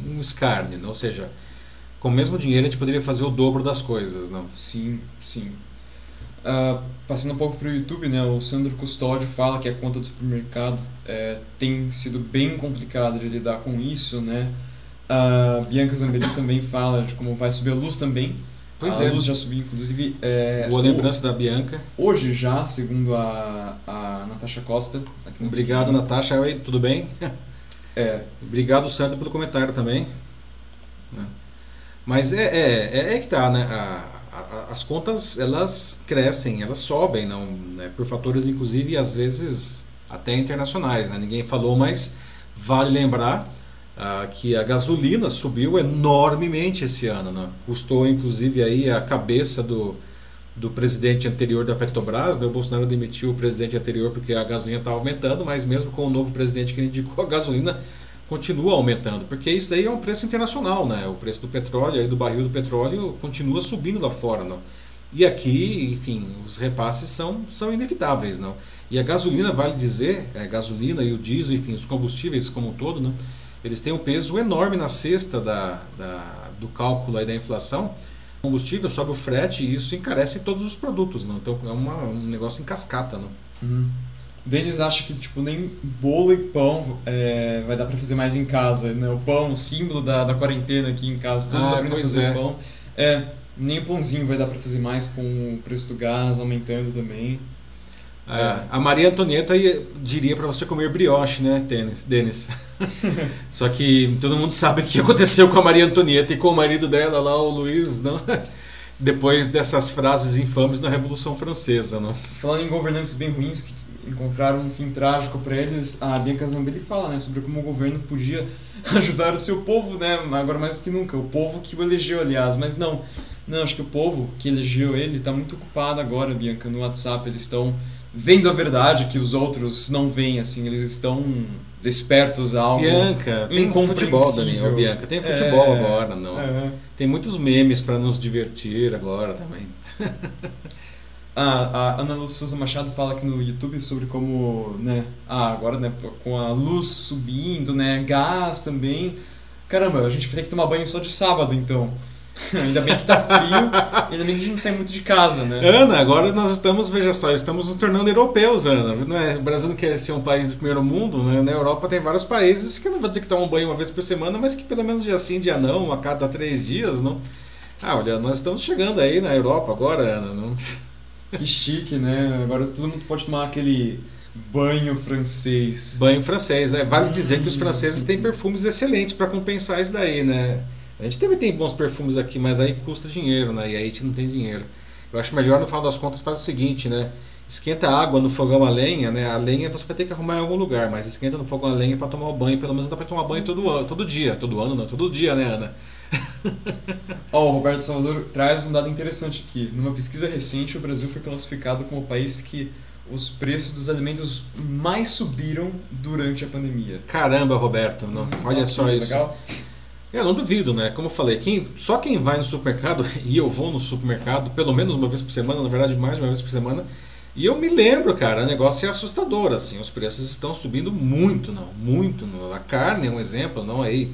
um escárnio, não? ou seja, com o mesmo dinheiro a gente poderia fazer o dobro das coisas. Não? Sim, sim. Uh, passando um pouco para o YouTube, né, o Sandro Custódio fala que a conta do supermercado é, tem sido bem complicada de lidar com isso. Né? A Bianca Zambelli também fala de como vai subir a luz também. Pois a é. luz já subiu, inclusive. É, Boa o- lembrança da Bianca. Hoje já, segundo a, a Natasha Costa. Obrigado, Natasha. Oi, tudo bem? [LAUGHS] É, Obrigado, Sandra, pelo comentário também. Mas é, é, é, é que tá, né? A- as contas, elas crescem, elas sobem, não, né? por fatores, inclusive, às vezes até internacionais. Né? Ninguém falou, mas vale lembrar ah, que a gasolina subiu enormemente esse ano. Né? Custou, inclusive, aí a cabeça do, do presidente anterior da Petrobras. Né? O Bolsonaro demitiu o presidente anterior porque a gasolina estava aumentando, mas mesmo com o novo presidente que indicou, a gasolina continua aumentando, porque isso daí é um preço internacional, né? O preço do petróleo, aí do barril do petróleo continua subindo lá fora, não? E aqui, enfim, os repasses são, são inevitáveis, não? E a gasolina, vale dizer, a gasolina e o diesel, enfim, os combustíveis como um todo, né? Eles têm um peso enorme na cesta da, da, do cálculo aí da inflação. O combustível sobe o frete e isso encarece todos os produtos, não? Então é uma, um negócio em cascata, não? Uhum. Denis acha que tipo nem bolo e pão é, vai dar pra fazer mais em casa, né? O pão, o símbolo da, da quarentena aqui em casa, todo Ah, mundo aprendendo a pois fazer é. pão. É, nem o pãozinho vai dar pra fazer mais com o preço do gás aumentando também. É, a Maria Antonieta ia- diria para você comer brioche, né, Denis? Denis. [LAUGHS] Só que todo mundo sabe o que aconteceu com a Maria Antonieta e com o marido dela lá, o Luiz, não? Depois dessas frases infames na Revolução Francesa, não? Falando em governantes bem ruins que encontraram um fim trágico para eles, a Bianca Zambelli fala né, sobre como o governo podia [LAUGHS] ajudar o seu povo, né, agora mais do que nunca, o povo que o elegeu, aliás, mas não, não, acho que o povo que elegeu ele está muito ocupado agora, Bianca, no WhatsApp, eles estão vendo a verdade que os outros não veem, assim, eles estão despertos a algo Bianca, tem futebol. Daniel, Bianca, tem futebol É, agora, não? é. Tem muitos memes para nos divertir agora também. [LAUGHS] A, a Ana Luz Souza Machado fala aqui no YouTube sobre como, né, ah, agora, né, com a luz subindo, né, gás também. Caramba, a gente vai ter que tomar banho só de sábado, então. [LAUGHS] ainda bem que tá frio, ainda bem que a gente não sai muito de casa, né? Ana, agora nós estamos, veja só, estamos nos tornando europeus, Ana. Não é, o Brasil não quer ser um país do primeiro mundo, né? Na Europa tem vários países que não vou dizer que tomam banho uma vez por semana, mas que pelo menos dia sim, dia não, a cada três dias, não? Ah, olha, nós estamos chegando aí na Europa agora, Ana. Não? [LAUGHS] Que chique, né? Agora todo mundo pode tomar aquele banho francês. Banho francês, né? Vale dizer que os franceses têm perfumes excelentes para compensar isso daí, né? A gente também tem bons perfumes aqui, mas aí custa dinheiro, né? E aí a gente não tem dinheiro. Eu acho melhor, no final das contas, faz o seguinte, né? Esquenta a água no fogão a lenha, né? A lenha você vai ter que arrumar em algum lugar, mas esquenta no fogão a lenha para tomar o banho. Pelo menos dá para tomar banho todo, ano, todo dia. Todo ano não, todo dia, né, Ana? Ó, o Roberto Salvador traz um dado interessante aqui. Numa pesquisa recente, o Brasil foi classificado como o país que os preços dos alimentos mais subiram durante a pandemia. Caramba, Roberto, não. Olha Ó, só isso. Legal. Eu não duvido, né? Como eu falei, quem, só quem vai no supermercado, [LAUGHS] e eu vou no supermercado pelo menos uma vez por semana, na verdade mais de uma vez por semana, e eu me lembro, cara, o negócio é assustador, assim, os preços estão subindo muito, não, muito. Não. A carne é um exemplo, não aí,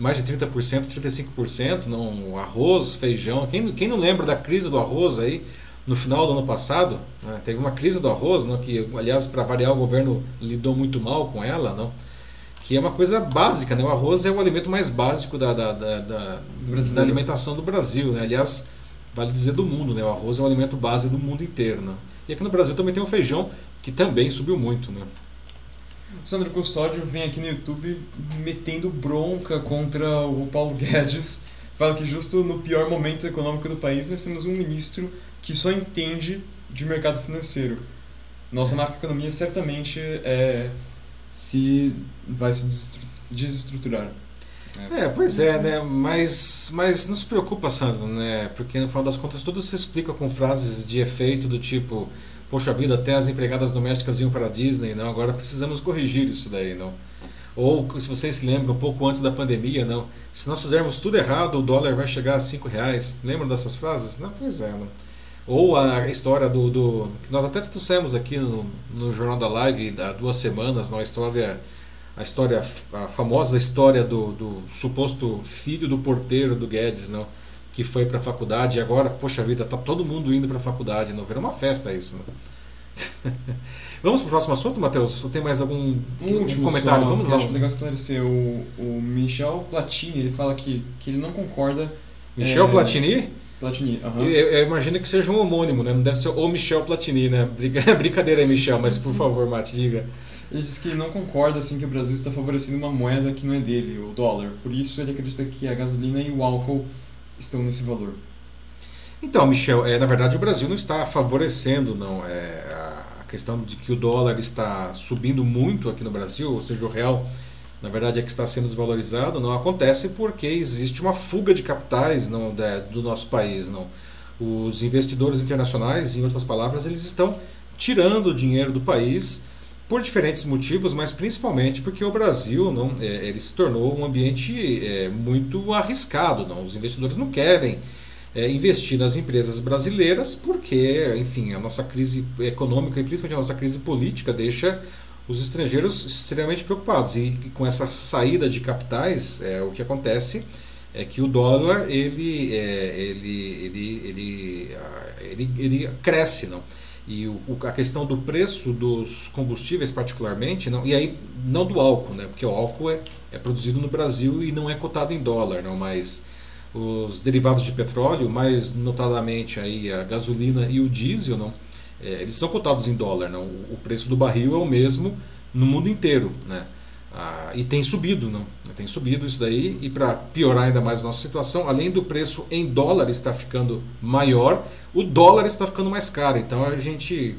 mais de 30%, 35%, não, arroz, feijão, quem, quem não lembra da crise do arroz aí, no final do ano passado, né, teve uma crise do arroz, não, que aliás, para variar, o governo lidou muito mal com ela, não, que é uma coisa básica, né? O arroz é o alimento mais básico da, da, da, da, brasileiro. da alimentação do Brasil, né? Aliás, vale dizer do mundo, né? O arroz é o alimento base do mundo inteiro, né? E aqui no Brasil também tem o feijão, que também subiu muito, né? Sandro Custódio vem aqui no YouTube metendo bronca contra o Paulo Guedes. Fala que justo no pior momento econômico do país nós temos um ministro que só entende de mercado financeiro. Nossa macroeconomia certamente é, se vai se desestru- desestruturar. É, pois é, né? Mas, mas não se preocupa, Sandro, né? Porque no final das contas tudo se explica com frases de efeito do tipo Poxa vida, até as empregadas domésticas iam para a Disney, não? Agora precisamos corrigir isso daí, não? Ou, se vocês se lembram, um pouco antes da pandemia, não? Se nós fizermos tudo errado, o dólar vai chegar a 5 reais. Lembram dessas frases? Não, pois é, não. Ou a história do, do. que nós até trouxemos aqui no, no Jornal da Live há duas semanas, não? a história. A história, a famosa história do, do suposto filho do porteiro do Guedes, não? Que foi para a faculdade e agora, poxa vida, tá todo mundo indo para a faculdade, não? Virou uma festa isso, não? [LAUGHS] Vamos para o próximo assunto, Matheus? Ou tem mais algum Um último comentário? só, Vamos lá. Acho legal esclarecer. O, o Michel Platini ele fala que, que ele não concorda. Michel É, Platini? Platini, aham. Eu, eu imagino que seja um homônimo, né? Não deve ser o Michel Platini, né? Brinca- [LAUGHS] Brincadeira aí, Michel, mas por favor, Mate, diga. Ele disse que não concorda assim que o Brasil está favorecendo uma moeda que não é dele, o dólar. Por isso ele acredita que a gasolina e o álcool estão nesse valor. Então, Michel, é, na verdade o Brasil não está favorecendo não, é, a questão de que o dólar está subindo muito aqui no Brasil, ou seja, o real, na verdade, é que está sendo desvalorizado, não acontece porque existe uma fuga de capitais não, do nosso país. Não. Os investidores internacionais, em outras palavras, eles estão tirando o dinheiro do país por diferentes motivos, mas principalmente porque o Brasil não, é, ele se tornou um ambiente é, muito arriscado. Não. Os investidores não querem é, investir nas empresas brasileiras porque, enfim, a nossa crise econômica e principalmente a nossa crise política deixa os estrangeiros extremamente preocupados. E com essa saída de capitais, é, o que acontece é que o dólar ele, é, ele, ele, ele, ele, ele cresce. Não? E o, a questão do preço dos combustíveis, particularmente, não, e aí não do álcool, né? porque o álcool é, é produzido no Brasil e não é cotado em dólar, não, mas os derivados de petróleo, mais notadamente aí a gasolina e o diesel, não, é, eles são cotados em dólar, não. O preço do barril é o mesmo no mundo inteiro, né? Ah, e tem subido, não? Tem subido isso daí e para piorar ainda mais a nossa situação, além do preço em dólar estar ficando maior, o dólar está ficando mais caro. Então a gente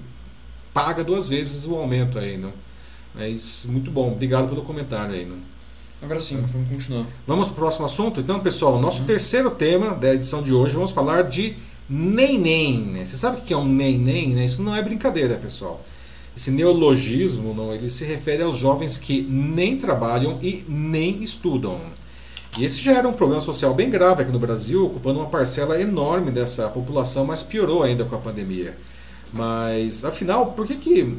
paga duas vezes o aumento aí, não? Mas muito bom, obrigado pelo comentário aí, não? Agora sim, vamos continuar. Vamos para o próximo assunto? Então, pessoal, nosso terceiro tema da edição de hoje, vamos falar de neném. Né? Você sabe o que é um neném? Né? Isso não é brincadeira, pessoal. Esse neologismo, não, ele se refere aos jovens que nem trabalham e nem estudam. E esse já era um problema social bem grave aqui no Brasil, ocupando uma parcela enorme dessa população, mas piorou ainda com a pandemia. Mas, afinal, por que, que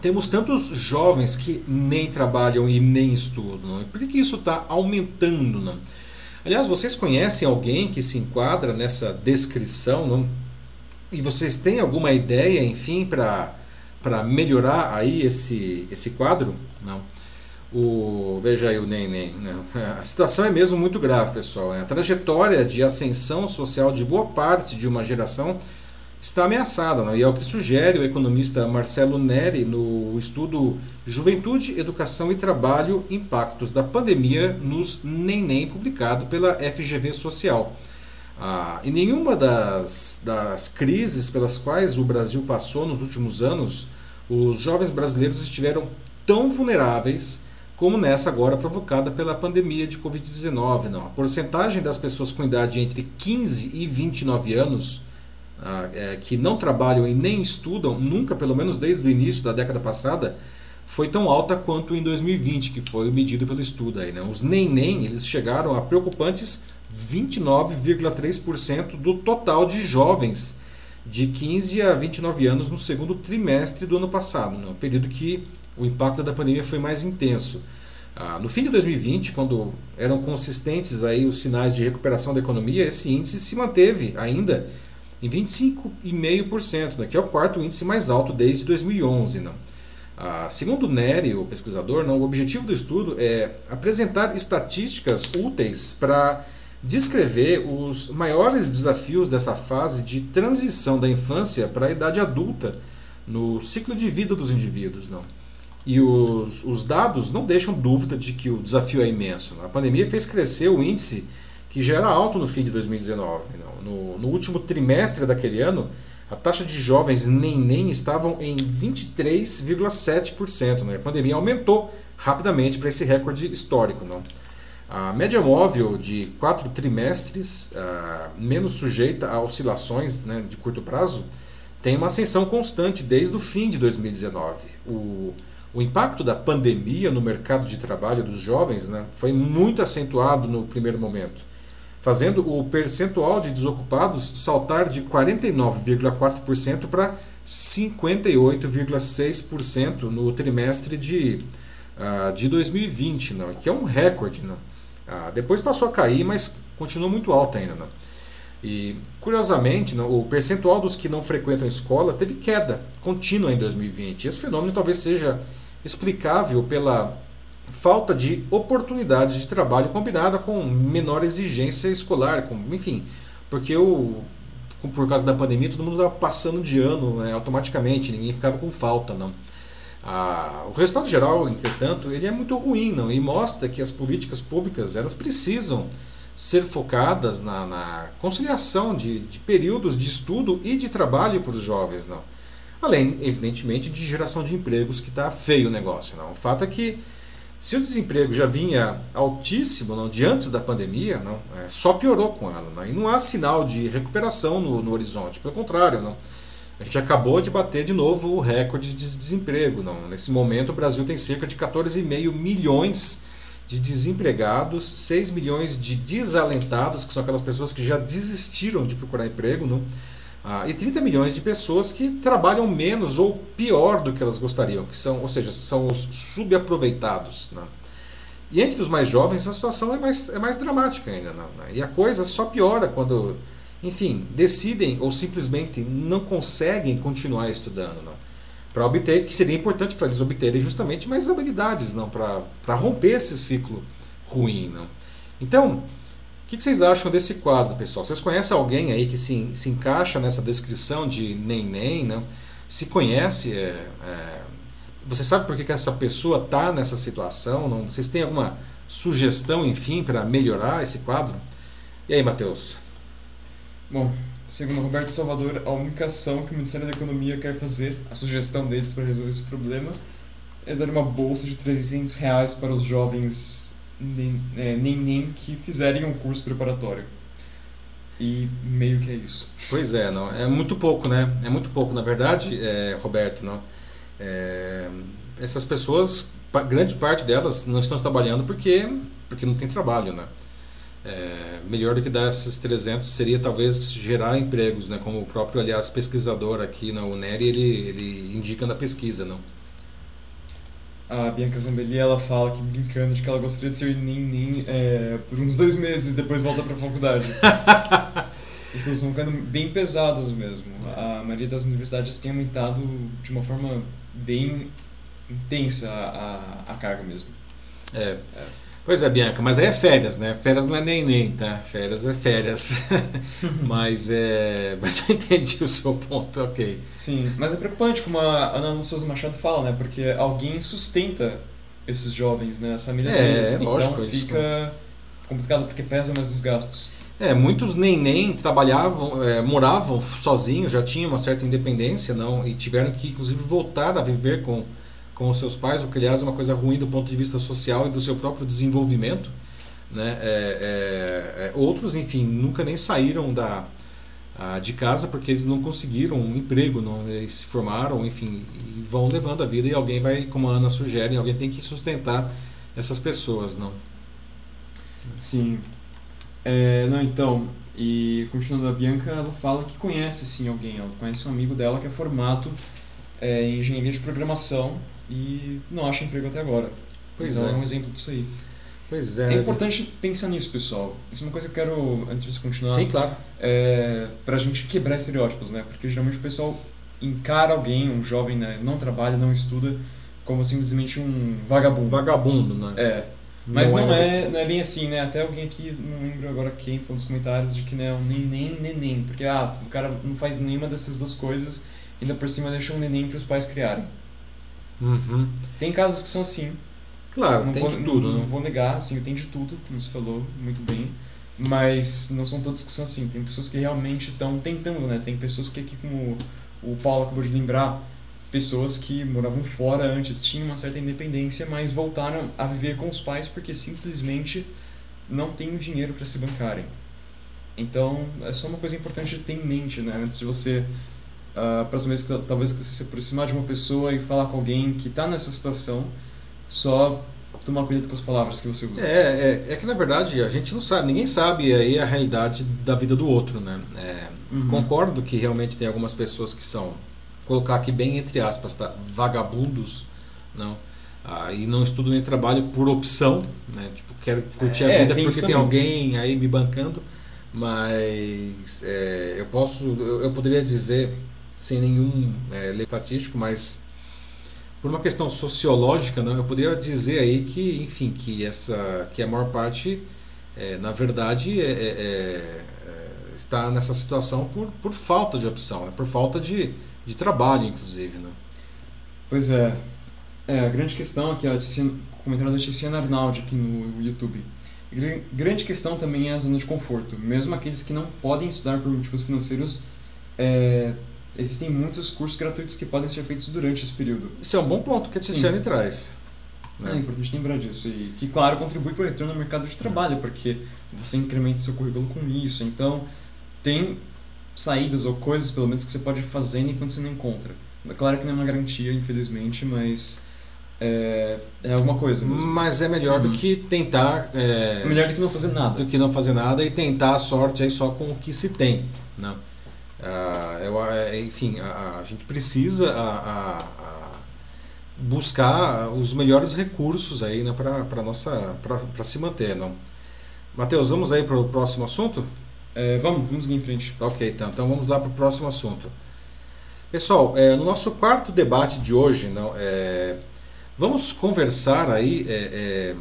temos tantos jovens que nem trabalham e nem estudam? E por que, que isso está aumentando? Não? Aliás, vocês conhecem alguém que se enquadra nessa descrição? Não? E vocês têm alguma ideia, enfim, para para melhorar aí esse, esse quadro? Não. O, veja aí o Neném. Né? [LAUGHS] A situação é mesmo muito grave, pessoal. A trajetória de ascensão social de boa parte de uma geração está ameaçada, não? e é o que sugere o economista Marcelo Neri no estudo Juventude, Educação e Trabalho Impactos da Pandemia nos Neném, publicado pela FGV Social. Ah, em nenhuma das, das crises pelas quais o Brasil passou nos últimos anos, os jovens brasileiros estiveram tão vulneráveis como nessa agora provocada pela pandemia de Covid-19. Não. A porcentagem das pessoas com idade entre 15 e 29 anos ah, é, que não trabalham e nem estudam, nunca, pelo menos desde o início da década passada, foi tão alta quanto em 2020, que foi medido pelo estudo. Aí, né? Os nem-nem eles chegaram a preocupantes 29,3% do total de jovens de 15 a 29 anos no segundo trimestre do ano passado, no período que o impacto da pandemia foi mais intenso. Ah, no fim de 2020, quando eram consistentes aí os sinais de recuperação da economia, esse índice se manteve ainda em 25,5%, né, que é o quarto índice mais alto desde 2011. Não? Ah, segundo o Nery, o pesquisador, não, o objetivo do estudo é apresentar estatísticas úteis para descrever os maiores desafios dessa fase de transição da infância para a idade adulta no ciclo de vida dos indivíduos. Não? E os, os dados não deixam dúvida de que o desafio é imenso. Não? A pandemia fez crescer o índice que já era alto no fim de 2019. Não? No, no último trimestre daquele ano, a taxa de jovens nem-nem estavam em 23,7%. Né? A pandemia aumentou rapidamente para esse recorde histórico. Não? A média móvel de quatro trimestres, uh, menos sujeita a oscilações né, de curto prazo, tem uma ascensão constante desde o fim de 2019. O, o impacto da pandemia no mercado de trabalho dos jovens né, foi muito acentuado no primeiro momento, fazendo o percentual de desocupados saltar de 49,4% para 58,6% no trimestre de, uh, de 2020, não, que é um recorde. Não. Ah, depois passou a cair, mas continua muito alta ainda. Não? E, curiosamente, o percentual dos que não frequentam a escola teve queda contínua em 2020. Esse fenômeno talvez seja explicável pela falta de oportunidades de trabalho combinada com menor exigência escolar, com, enfim, porque o, por causa da pandemia todo mundo estava passando de ano né, automaticamente, ninguém ficava com falta, não. Ah, o resultado geral, entretanto, ele é muito ruim, não, e mostra que as políticas públicas elas precisam ser focadas na, na conciliação de, de, períodos de estudo e de trabalho para os jovens, não. Além, evidentemente, de geração de empregos, que está feio o negócio, não. O fato é que se o desemprego já vinha altíssimo não, de antes da pandemia, não, é, só piorou com ela. Não, e não há sinal de recuperação no, no horizonte, pelo contrário, não. A gente acabou de bater de novo o recorde de desemprego. Não. Nesse momento, o Brasil tem cerca de 14,5 milhões de desempregados, 6 milhões de desalentados, que são aquelas pessoas que já desistiram de procurar emprego, não? Ah, e 30 milhões de pessoas que trabalham menos ou pior do que elas gostariam, que são, ou seja, são os subaproveitados. Né? E entre os mais jovens a situação é mais, é mais dramática ainda. Né? E a coisa só piora quando enfim, decidem ou simplesmente não conseguem continuar estudando, não. Para obter, que seria importante para eles obterem justamente mais habilidades, não, para romper esse ciclo ruim, não. Então, o que, que, vocês acham desse quadro, pessoal? Vocês conhecem alguém aí que se, se encaixa nessa descrição de nem-nem, não? Se conhece, é, é, você sabe por que, que essa pessoa está nessa situação? Não? Vocês têm alguma sugestão, enfim, para melhorar esse quadro? E aí, Matheus? Bom, segundo Roberto Salvador, a única ação que o Ministério da Economia quer fazer, a sugestão deles para resolver esse problema, é dar uma bolsa de 300 reais para os jovens nem, é, nem, que fizerem um curso preparatório. E meio que é isso. Pois é, não é muito pouco, né? É muito pouco, na verdade, é, Roberto, não. É, essas pessoas, grande parte delas não estão trabalhando porque porque não tem trabalho, né? É, melhor do que dar esses 300 seria talvez gerar empregos, né? como o próprio, aliás, pesquisador aqui na UNER, ele, ele indica na pesquisa. Não? A Bianca Zambelli ela fala que brincando de que ela gostaria de ser nem é, por uns dois meses depois volta para a faculdade. [LAUGHS] Estão ficando bem pesados mesmo. A maioria das universidades tem aumentado de uma forma bem intensa a, a, a carga mesmo. É. é. Pois é, Bianca, mas aí é férias, né? Férias não é nem nem, tá? Férias é férias. [LAUGHS] mas é. Mas eu entendi o seu ponto, ok. Sim, mas é preocupante como a Ana Souza Machado fala, né? Porque alguém sustenta esses jovens, né? As famílias é, deles. É, lógico, então fica isso, complicado porque pesa mais nos gastos. É, muitos nem nem trabalhavam, é, moravam sozinhos, já tinham uma certa independência, não, e tiveram que inclusive voltar a viver com com os seus pais, o que aliás é uma coisa ruim do ponto de vista social e do seu próprio desenvolvimento. Né? É, é, é, outros, enfim, nunca nem saíram da, a, de casa porque eles não conseguiram um emprego, não, se formaram, enfim, e vão levando a vida e alguém vai, como a Ana sugere, alguém tem que sustentar essas pessoas, não? Sim. É, não, então, e continuando a Bianca, ela fala que conhece sim alguém, ela conhece um amigo dela que é formado é, em engenharia de programação e não acha emprego até agora. Pois então é. é um exemplo disso aí. Pois é. É importante pensar nisso, pessoal. Isso é uma coisa que eu quero, antes de você continuar. Sim, claro. É, pra gente quebrar estereótipos, né? Porque geralmente o pessoal encara alguém, um jovem, né, não trabalha, não estuda, como simplesmente um vagabundo. Vagabundo, né? É. Mas não, não é, é não é bem assim, né? Até alguém aqui, não lembro agora quem, foi nos comentários, de que não é um neném, neném. Porque, ah, o cara não faz nenhuma dessas duas coisas, ainda por cima deixa um neném para os pais criarem. Uhum. Tem casos que são assim. Claro, não tem vou, de tudo. Não, né? não vou negar, assim, tem de tudo, como você falou muito bem. Mas não são todos que são assim. Tem pessoas que realmente estão tentando, né? Tem pessoas que aqui, como o Paulo acabou de lembrar, pessoas que moravam fora antes, tinham uma certa independência, mas voltaram a viver com os pais porque simplesmente não têm o dinheiro para se bancarem. Então, é só uma coisa importante de ter em mente, né? Antes de você Uh, próxima vez que talvez você se aproximar de uma pessoa e falar com alguém que está nessa situação, só tomar cuidado com as palavras que você usa. É, é, é, que na verdade a gente não sabe, ninguém sabe aí a realidade da vida do outro, né? É, uhum. Concordo que realmente tem algumas pessoas que são, colocar aqui bem entre aspas, tá? vagabundos, não? Ah, e não estudo nem trabalho por opção, né? Tipo, quero curtir é, a vida tem porque tem alguém aí me bancando, mas é, eu posso, eu, eu poderia dizer sem nenhum é, estatístico, mas por uma questão sociológica, não, eu poderia dizer aí que, enfim, que essa, que a maior parte, é, na verdade, é, é, é está nessa situação por, por falta de opção, né? por falta de, de trabalho, inclusive. Né? Pois é. É, a grande questão aqui, ó, comentário da Tiziana Arnaldi aqui no YouTube. Grande questão também é a zona de conforto. Mesmo aqueles que não podem estudar por motivos financeiros, é, existem muitos cursos gratuitos que podem ser feitos durante esse período. Isso é um bom ponto que a Tiziane traz. Né? É importante lembrar disso. E que, claro, contribui para o retorno ao mercado de trabalho, porque você incrementa seu currículo com isso. Então, tem saídas ou coisas, pelo menos, que você pode fazer enquanto você não encontra. É claro que não é uma garantia, infelizmente, mas é, é alguma coisa. Mesmo. Mas é melhor uhum. do que tentar. É, melhor do que não fazer nada. Do que não fazer nada e tentar a sorte aí só com o que se tem. Né? Ah, eu, é, enfim, a, a, gente precisa a, a, buscar os melhores recursos aí né, para nossa para se manter. Não? Matheus, vamos aí para o próximo assunto? É, vamos, vamos em frente. Tá ok, então, então vamos lá para o próximo assunto. Pessoal, é, no nosso quarto debate de hoje, não, é, vamos conversar aí é, é,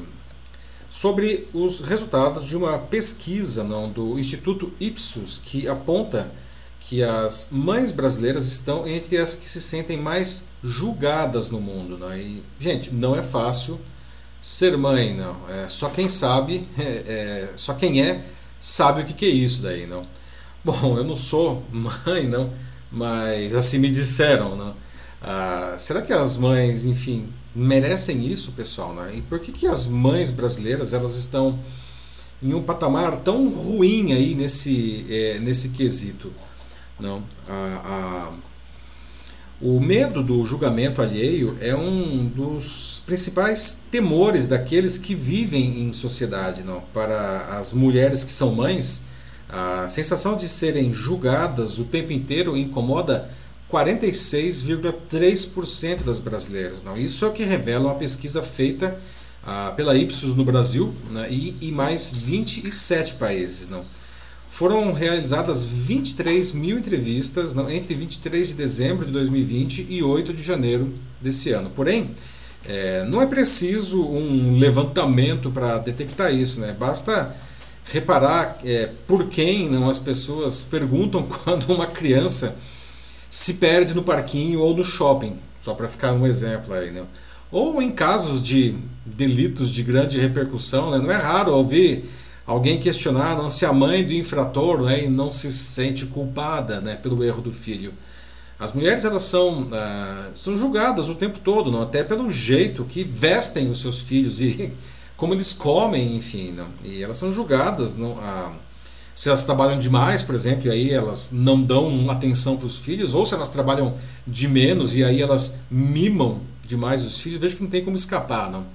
sobre os resultados de uma pesquisa não, do Instituto Ipsos que aponta que as mães brasileiras estão entre as que se sentem mais julgadas no mundo. Não? E, gente, não é fácil ser mãe, não. É, só quem sabe, é, [LAUGHS] é, só quem é, sabe o que, que é isso daí, não. Bom, eu não sou [LAUGHS] mãe, não mas assim me disseram, né? Ah, será que as mães, enfim, merecem isso, pessoal? Né? E por que, que as mães brasileiras elas estão em um patamar tão ruim aí nesse, é, nesse quesito? Não, a, a, o medo do julgamento alheio é um dos principais temores daqueles que vivem em sociedade. Não? Para as mulheres que são mães, a sensação de serem julgadas o tempo inteiro incomoda 46,3% das brasileiras. Não? Isso é o que revela uma pesquisa feita ah, pela Ipsos no Brasil né, e em mais 27 países. Não? Foram realizadas 23 mil entrevistas entre 23 de dezembro de 2020 e 8 de janeiro desse ano. Porém, é, não é preciso um levantamento para detectar isso. Né? Basta reparar é, por quem não as pessoas perguntam [LAUGHS] quando uma criança se perde no parquinho ou no shopping, só para ficar um exemplo aí, né? Ou em casos de delitos de grande repercussão, né? não é raro ouvir alguém questionar não, se a mãe do infrator né, não se sente culpada né, pelo erro do filho. As mulheres elas são, ah, são julgadas o tempo todo, não? até pelo jeito que vestem os seus filhos e [LAUGHS] como eles comem, enfim, não? e elas são julgadas, não, se elas trabalham demais, por exemplo, e aí elas não dão atenção para os filhos, ou se elas trabalham de menos e aí elas mimam demais os filhos, vejo que não tem como escapar, não.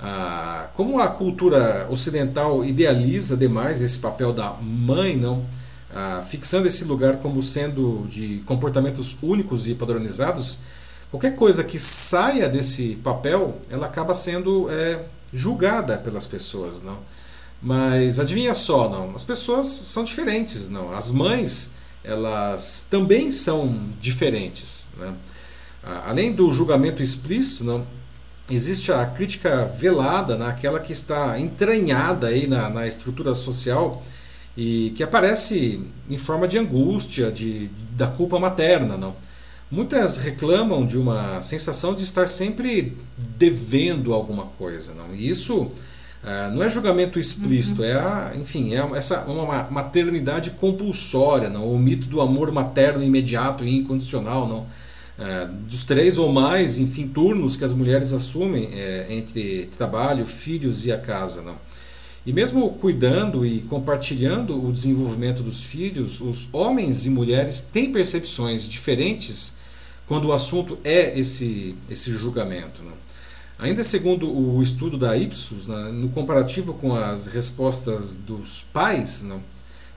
Ah, como a cultura ocidental idealiza demais esse papel da mãe, não, ah, fixando esse lugar como sendo de comportamentos únicos e padronizados, qualquer coisa que saia desse papel, ela acaba sendo é, julgada pelas pessoas, não. Mas adivinha só, não, as pessoas são diferentes, não. As mães, elas também são diferentes, né? Além do julgamento explícito, não, existe a crítica velada, naquela que está entranhada aí na, na estrutura social e que aparece em forma de angústia, de, da culpa materna, não. Muitas reclamam de uma sensação de estar sempre devendo alguma coisa, não? E isso uh, não é julgamento explícito, uhum. é a, enfim, é essa uma maternidade compulsória, não? O mito do amor materno imediato e incondicional, não? Uh, dos três ou mais, enfim, turnos que as mulheres assumem é, entre trabalho, filhos e a casa, não? E mesmo cuidando e compartilhando o desenvolvimento dos filhos, os homens e mulheres têm percepções diferentes quando o assunto é esse, esse julgamento. Né? Ainda segundo o estudo da Ipsos, né, no comparativo com as respostas dos pais, né,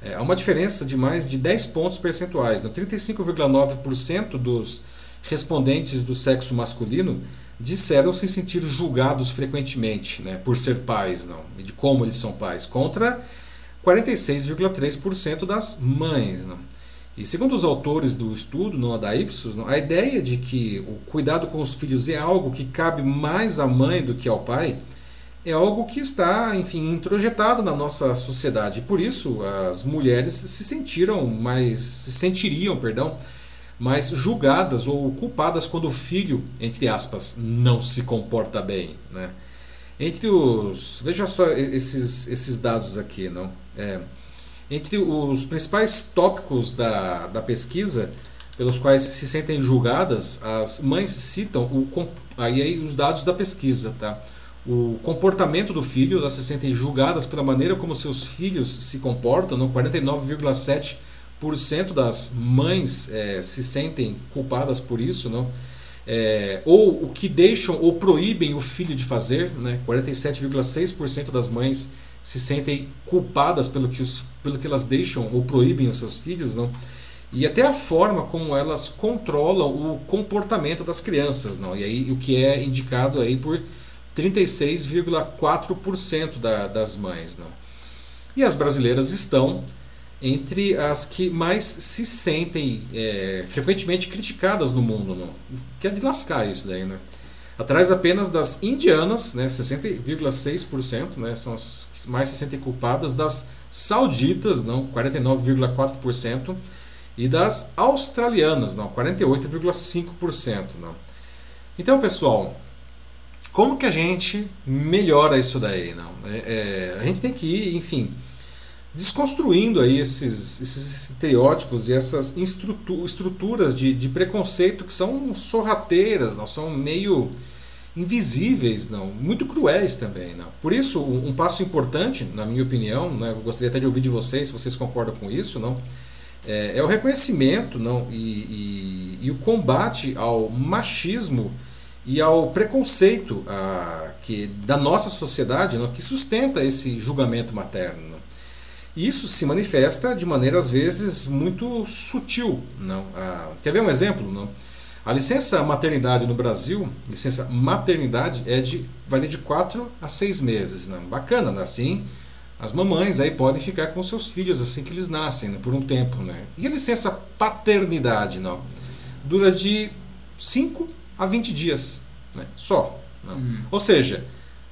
é, há uma diferença de mais de 10 pontos percentuais. Né? 35,9% dos respondentes do sexo masculino disseram se sentir julgados frequentemente né, por ser pais, não, e de como eles são pais, contra 46,3% das mães. Não. E segundo os autores do estudo, não, da Ipsos, não, a ideia de que o cuidado com os filhos é algo que cabe mais à mãe do que ao pai é algo que está, enfim, introjetado na nossa sociedade. Por isso, as mulheres se sentiram mais, se sentiriam, perdão, mais julgadas ou culpadas quando o filho, entre aspas, não se comporta bem, né? Entre os, veja só esses, esses dados aqui, não? É, entre os principais tópicos da, da pesquisa pelos quais se sentem julgadas, as mães citam o, aí, aí os dados da pesquisa, tá? o comportamento do filho, elas se sentem julgadas pela maneira como seus filhos se comportam, 49,7% das mães é, se sentem culpadas por isso, não? É, ou o que deixam ou proíbem o filho de fazer, né? 47,6% das mães se sentem culpadas pelo que, os, pelo que elas deixam ou proíbem os seus filhos, não? E até a forma como elas controlam o comportamento das crianças, não? E aí o que é indicado aí por 36,4% da, das mães. Não? E as brasileiras estão entre as que mais se sentem é, frequentemente criticadas no mundo. Não? Que é de lascar isso daí. Né? Atrás apenas das indianas, né, 60,6%, né, são as que mais se sentem culpadas, das sauditas, não, 49,4%, e das australianas, não, 48,5%. Não. Então, pessoal, como que a gente melhora isso daí? Não? É, é, a gente tem que ir, enfim, desconstruindo aí esses, esses estereótipos e essas estruturas de, de preconceito que são sorrateiras, não são meio invisíveis, não, muito cruéis também, não. Por isso, um, passo importante, na minha opinião, né, eu gostaria até de ouvir de vocês, se vocês concordam com isso, não, é, é o reconhecimento, não, e, e, e o combate ao machismo e ao preconceito a, que da nossa sociedade não, que sustenta esse julgamento materno. Não. Isso se manifesta de maneira às vezes muito sutil. Não. A, quer ver um exemplo? Não? A licença maternidade no Brasil, licença maternidade, é de, vai de 4 a 6 meses. Não? Bacana, né? assim as mamães aí podem ficar com seus filhos assim que eles nascem, né? por um tempo. Né? E a licença paternidade não? dura de 5 a 20 dias, né? só. Não. Uhum. Ou seja,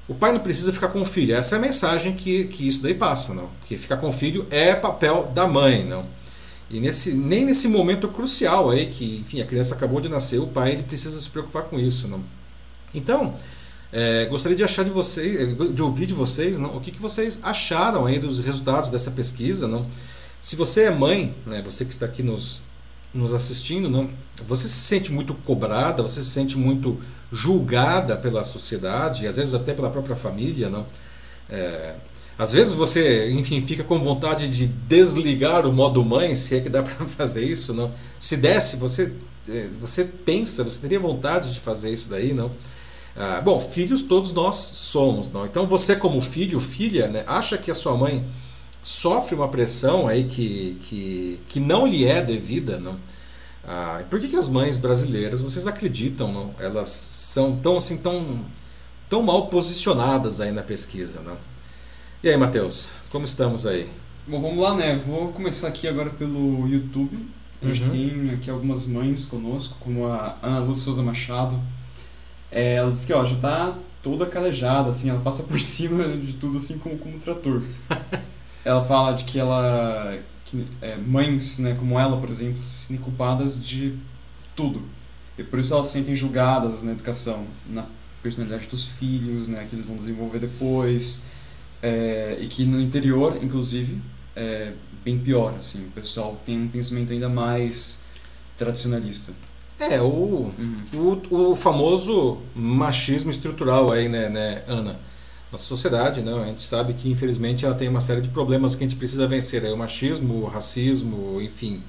o pai não precisa ficar com o filho. Essa é a mensagem que, que isso daí passa, não? Porque ficar com o filho é papel da mãe, não? E nesse, nem nesse momento crucial aí que, enfim, a criança acabou de nascer, o pai ele precisa se preocupar com isso, não? Então, é, gostaria de achar de vocês, de ouvir de vocês, não? O que, que vocês acharam aí dos resultados dessa pesquisa, não? Se você é mãe, né, você que está aqui nos nos assistindo, não, você se sente muito cobrada, você se sente muito julgada pela sociedade, às vezes até pela própria família, não? É, às vezes você, enfim, fica com vontade de desligar o modo mãe, se é que dá [LAUGHS] para fazer isso, não? Se desse, você é, você pensa, você teria vontade de fazer isso daí, não? Ah, bom, filhos todos nós somos, não? Então você como filho, filha, né, acha que a sua mãe sofre uma pressão aí que, que, que não lhe é devida, não? Ah, por que, que as mães brasileiras, vocês acreditam, não? Elas são tão assim tão tão mal posicionadas aí na pesquisa, não? E aí, Matheus, como estamos aí? Bom, vamos lá, né? Vou começar aqui agora pelo YouTube. A gente uhum. tem aqui algumas mães conosco, como a Ana Luz Souza Machado. É, ela disse que ó, já tá toda calejada, assim, ela passa por [LAUGHS] cima de tudo assim como, como um trator. [LAUGHS] ela fala de que ela que, é, mães né como ela por exemplo se sentem culpadas de tudo. E por isso elas se sentem julgadas na educação na personalidade dos filhos né que eles vão desenvolver depois é, e que no interior inclusive é bem pior assim. O pessoal tem um pensamento ainda mais tradicionalista. É o, uhum. o, o famoso machismo estrutural aí né, né Ana nossa sociedade, né? A gente sabe que infelizmente ela tem uma série de problemas que a gente precisa vencer, é o machismo, o racismo, enfim,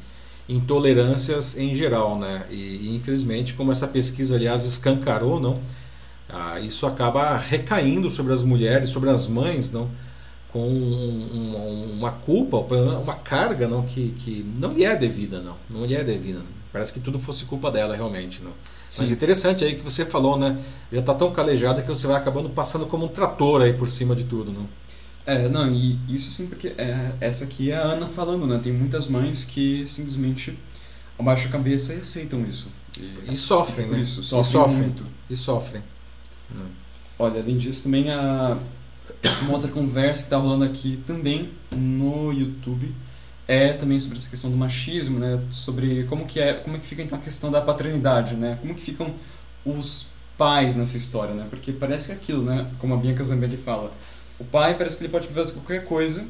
intolerâncias em geral, né? E, infelizmente, como essa pesquisa aliás escancarou, não, ah, isso acaba recaindo sobre as mulheres, sobre as mães, não, com um, uma culpa, uma carga, não, que, que não lhe é devida, não, não lhe é devida. Não. Parece que tudo fosse culpa dela realmente, não. Sim. Mas interessante aí que você falou, né? Já está tão calejada que você vai acabando passando como um trator aí por cima de tudo, né? É, não, e isso sim porque é, essa aqui é a Ana falando, né? Tem muitas mães que simplesmente abaixam a cabeça e aceitam isso. E, e sofrem, né? Isso, sofrem e sofrem. Muito. E sofrem. Né? Olha, além disso, também a, uma outra conversa que está rolando aqui também no YouTube é também sobre essa questão do machismo, né? Sobre como que é, como que fica então a questão da paternidade, né? Como que ficam os pais nessa história, né? Porque parece que é aquilo, né? Como a Bianca Zambelli fala, o pai parece que ele pode fazer qualquer coisa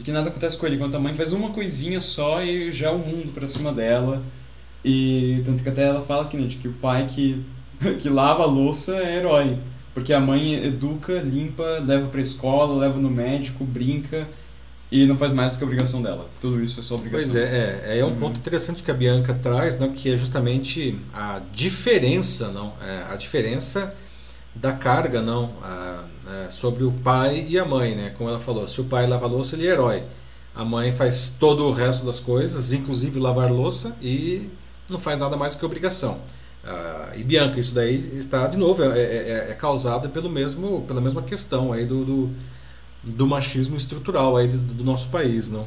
e que nada acontece com ele, enquanto a mãe faz uma coisinha só e já é o mundo para cima dela. E tanto que até ela fala que, né, de que o pai que, [LAUGHS] que lava a louça é herói. Porque a mãe educa, limpa, leva pra escola, leva no médico, brinca e não faz mais do que a obrigação dela. Tudo isso é só obrigação. Pois é, é, é um uhum. ponto interessante que a Bianca traz, não, que é justamente a diferença, não, é, a diferença da carga, não, a, é, sobre o pai e a mãe, né? Como ela falou, se o pai lava louça, ele é herói. A mãe faz todo o resto das coisas, inclusive lavar louça, e não faz nada mais que obrigação. Ah, e Bianca, isso daí está de novo é, é, é, é causado pelo mesmo, pela mesma questão aí do, do, do machismo estrutural aí do, do, nosso país, não?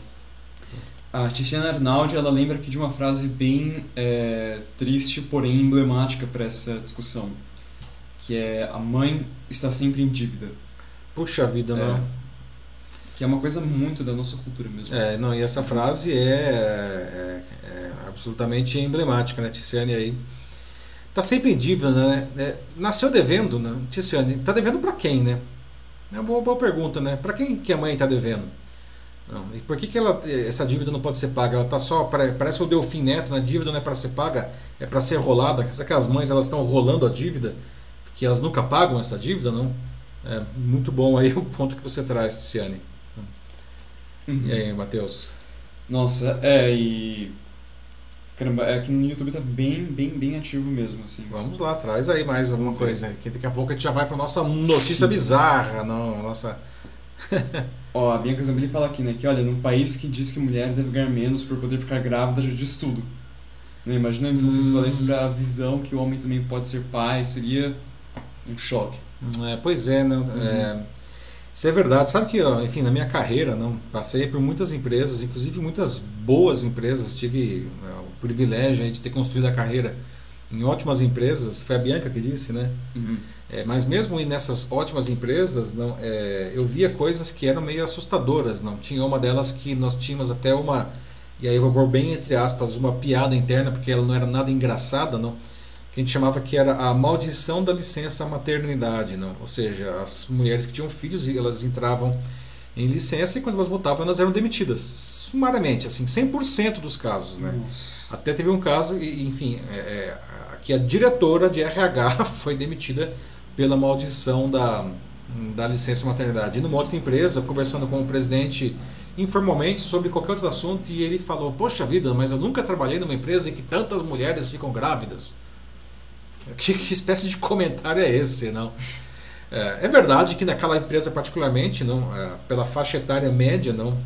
A Tiziana Arnaldi ela lembra aqui de uma frase bem é, triste, porém emblemática para essa discussão, que é a mãe está sempre em dívida. Puxa vida, não. É, que é uma coisa muito da nossa cultura mesmo. É, não, e essa frase é, é, é absolutamente emblemática, né, Tiziane aí Tá sempre em dívida, né? É, nasceu devendo, né? Ticiane, tá devendo para quem, né? É uma boa, boa pergunta, né? Para quem que a mãe tá devendo? Não. E por que, que ela, essa dívida não pode ser paga? Ela tá só, parece o Delfim Neto, né? Dívida não é para ser paga, é para ser rolada. Será que as mães elas estão rolando a dívida? Porque elas nunca pagam essa dívida, não? É muito bom aí [LAUGHS] o ponto que você traz, Ticiane. Uhum. E aí, Matheus? Nossa, é, e Caramba, é que no YouTube tá bem, bem, bem ativo mesmo, assim. Vamos lá, traz aí mais alguma coisa. Que daqui a pouco a gente já vai pra nossa notícia Sim. bizarra, não, a nossa. [LAUGHS] Ó, a Bianca Zambelli fala aqui, né, que olha, num país que diz que mulher deve ganhar menos por poder ficar grávida, já diz tudo. Né, imagina então hum. vocês falarem sobre a visão que o homem também pode ser pai, seria um choque. É, pois é, não, uhum. é, isso é verdade. Sabe que, ó, enfim, na minha carreira, não, passei por muitas empresas, inclusive muitas boas empresas, tive é, privilégio de ter construído a carreira em ótimas empresas, foi a Bianca que disse, né? Uhum. É, mas mesmo nessas ótimas empresas, não, é, eu via coisas que eram meio assustadoras. Não tinha uma delas que nós tínhamos até uma, e aí eu vou pôr bem entre aspas, uma piada interna, porque ela não era nada engraçada, não. Que a gente chamava que era a maldição da licença maternidade, não. Ou seja, as mulheres que tinham filhos, elas entravam em licença e quando elas voltavam elas eram demitidas. Sumariamente assim 100% dos casos né? Nossa. até teve um caso e enfim é, é, que a diretora de RH [LAUGHS] foi demitida pela maldição da da licença maternidade. E numa outra empresa conversando com o presidente informalmente sobre qualquer outro assunto e ele falou poxa vida mas eu nunca trabalhei numa empresa em que tantas mulheres ficam grávidas. Que, que espécie de comentário é esse não é, é, verdade que naquela empresa particularmente, não, é, pela faixa etária média, não,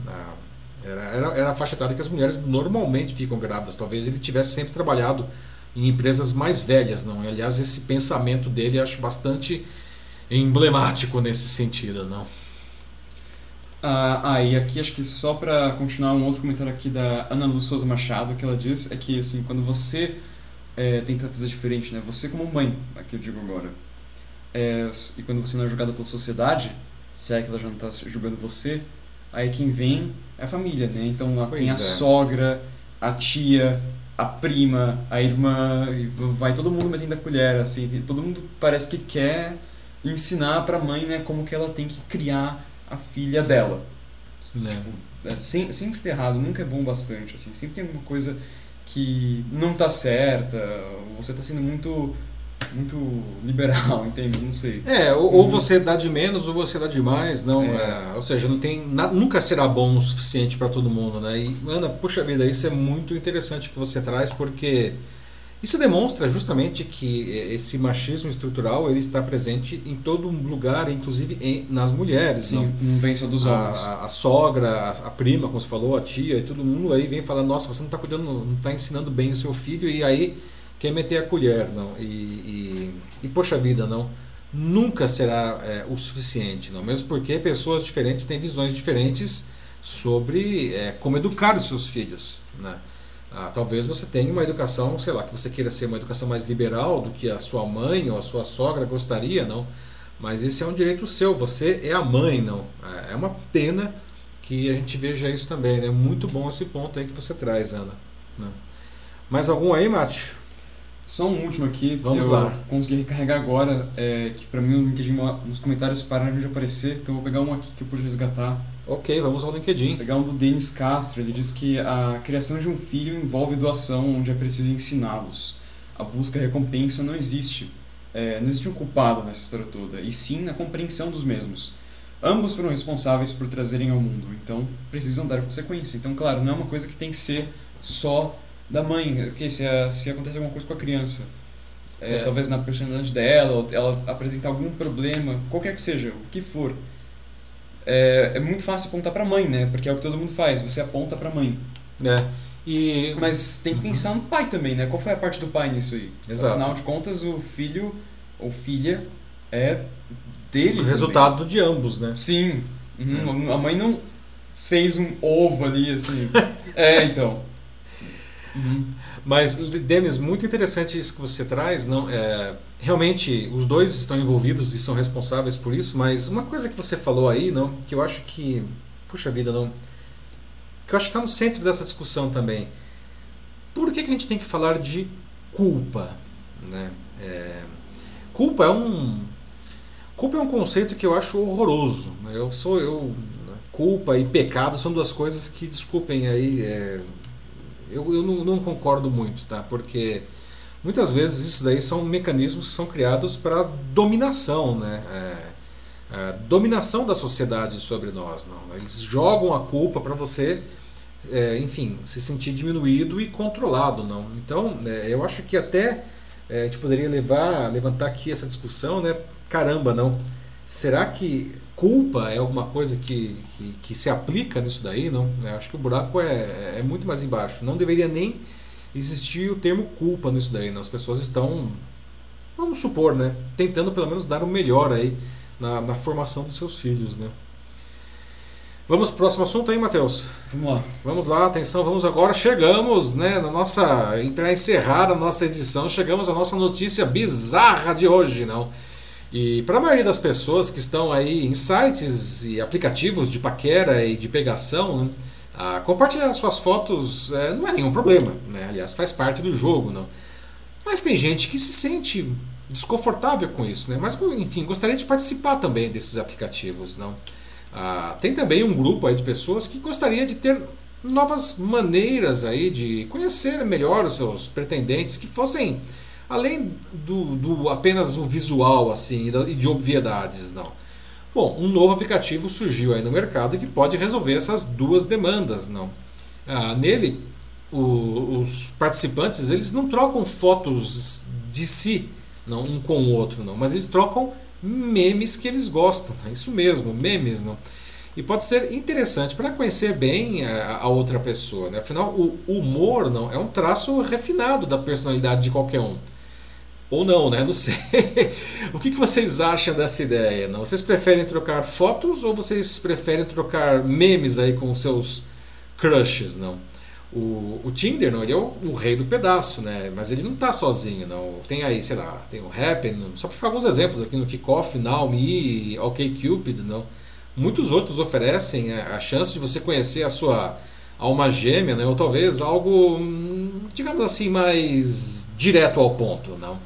era, era, era, a faixa etária que as mulheres normalmente ficam grávidas. Talvez ele tivesse sempre trabalhado em empresas mais velhas, não. Aliás, esse pensamento dele acho bastante emblemático nesse sentido, não. Ah, ah e aqui acho que só para continuar um outro comentário aqui da Ana Luz Souza Machado que ela diz é que assim quando você é, tenta fazer diferente, né? Você como mãe, aqui eu digo agora é, e quando você não é julgado pela sociedade, se é que ela já não está julgando você, aí quem vem é a família, né? Então lá tem a é. sogra, a tia, a prima, a irmã, vai todo mundo metendo a colher, assim, todo mundo parece que quer ensinar para a mãe, né, como que ela tem que criar a filha dela. É. Tipo, é, sem, sempre ter errado, nunca é bom bastante, assim, sempre tem alguma coisa que não tá certa, você tá sendo muito muito liberal, [LAUGHS] entende? Não sei. É, ou, ou, você dá de menos ou você dá de mais, não. É. É, ou seja, não tem nunca será bom o suficiente para todo mundo, né? E Ana, puxa vida, isso é muito interessante que você traz porque isso demonstra justamente que esse machismo estrutural ele está presente em todo lugar, inclusive em, nas mulheres. Sim, não, não vem só dos homens. A, a, a sogra, a, a, prima, como você falou, a tia, e todo mundo aí vem falando, nossa, você não está cuidando, não está ensinando bem o seu filho, e aí quer meter a colher, não. E, e, e poxa vida, não. Nunca será é, o suficiente, não. Mesmo porque pessoas diferentes têm visões diferentes sobre é, como educar os seus filhos, né? Ah, talvez você tenha uma educação, sei lá, que você queira ser uma educação mais liberal do que a sua mãe ou a sua sogra gostaria, não? Mas esse é um direito seu, você é a mãe, não. É, é uma pena que a gente veja isso também. Né? muito bom esse ponto aí que você traz, Ana. Né? Mais algum aí, Mate? Só um último aqui Vamos que lá. eu consegui recarregar agora, é, que pra mim o LinkedIn, os comentários pararam de aparecer, então eu vou pegar um aqui que eu pude resgatar. Ok, vamos ao LinkedIn. Vou pegar um do Denis Castro, ele diz que a criação de um filho envolve doação onde é preciso ensiná-los. A busca e recompensa não existe. É, não existe um culpado nessa história toda, e sim na compreensão dos mesmos. Ambos foram responsáveis por trazerem ao mundo, então precisam dar consequência. Então, claro, não é uma coisa que tem que ser só da mãe, okay, se, a, se acontece alguma coisa com a criança. É, É. Talvez na personalidade dela, ou ela apresentar algum problema, qualquer que seja, o que for. É, é muito fácil apontar pra mãe, né? Porque é o que todo mundo faz, você aponta pra mãe. É. E Mas tem que pensar no pai também, né? Qual foi a parte do pai nisso aí? Exato. Afinal de contas, o filho ou filha é dele. o também. resultado de ambos, né? Sim. Uhum. A mãe não fez um ovo ali, assim. [LAUGHS] é, então. Uhum. Mas, Denis, muito interessante isso que você traz. Não, é, realmente, os dois estão envolvidos e são responsáveis por isso, mas uma coisa que você falou aí, não, que eu acho que, puxa vida, não, que eu acho que está no centro dessa discussão também. Por que, que a gente tem que falar de culpa? Né? É, culpa é um culpa é um conceito que eu acho horroroso. né? Eu sou eu culpa e pecado são duas coisas que desculpem aí é, eu, eu não, não concordo muito, tá? Porque muitas vezes isso daí são mecanismos que são criados para dominação, né? É, é, dominação da sociedade sobre nós, não? Eles jogam a culpa para você, é, enfim, se sentir diminuído e controlado, não? Então, é, eu acho que até é, a gente poderia levar, levantar aqui essa discussão, né? Caramba, não? Será que culpa é alguma coisa que, que, que se aplica nisso daí? Não? Eu acho que o buraco é, é muito mais embaixo. Não deveria nem existir o termo culpa nisso daí. Né? As pessoas estão, vamos supor, né? tentando pelo menos dar o melhor aí na, na formação dos seus filhos. Né? Vamos pro próximo assunto aí, Matheus? Vamos lá. Vamos lá, atenção, vamos agora. Chegamos, né, na nossa. Para encerrar a nossa edição, chegamos à nossa notícia bizarra de hoje, não? E para a maioria das pessoas que estão aí em sites e aplicativos de paquera e de pegação, né, ah, compartilhar as suas fotos é, não é nenhum problema, né? Aliás, faz parte do jogo, não? Mas tem gente que se sente desconfortável com isso, né? Mas, enfim, gostaria de participar também desses aplicativos, não? Ah, tem também um grupo aí de pessoas que gostaria de ter novas maneiras aí de conhecer melhor os seus pretendentes que fossem além do, do apenas o visual assim e de obviedades não bom um novo aplicativo surgiu aí no mercado que pode resolver essas duas demandas não ah, nele o, os participantes eles não trocam fotos de si não um com o outro não mas eles trocam memes que eles gostam. É isso mesmo, memes. Não? E pode ser interessante para conhecer bem a, a, outra pessoa. Né? Afinal, o humor não é um traço refinado da personalidade de qualquer um. Ou não, né? Não sei. [LAUGHS] o que, que vocês acham dessa ideia? Não? Vocês preferem trocar fotos ou vocês preferem trocar memes aí com seus crushes? Não? O, o Tinder, não, ele é o, o, rei do pedaço, né? Mas ele não está sozinho, não. Tem aí, sei lá, tem o Happn, só para ficar alguns exemplos aqui no Kickoff, Now, Me, OkCupid, não. Muitos outros oferecem a, a, chance de você conhecer a sua alma gêmea, né? Ou talvez algo, digamos assim, mais direto ao ponto, não.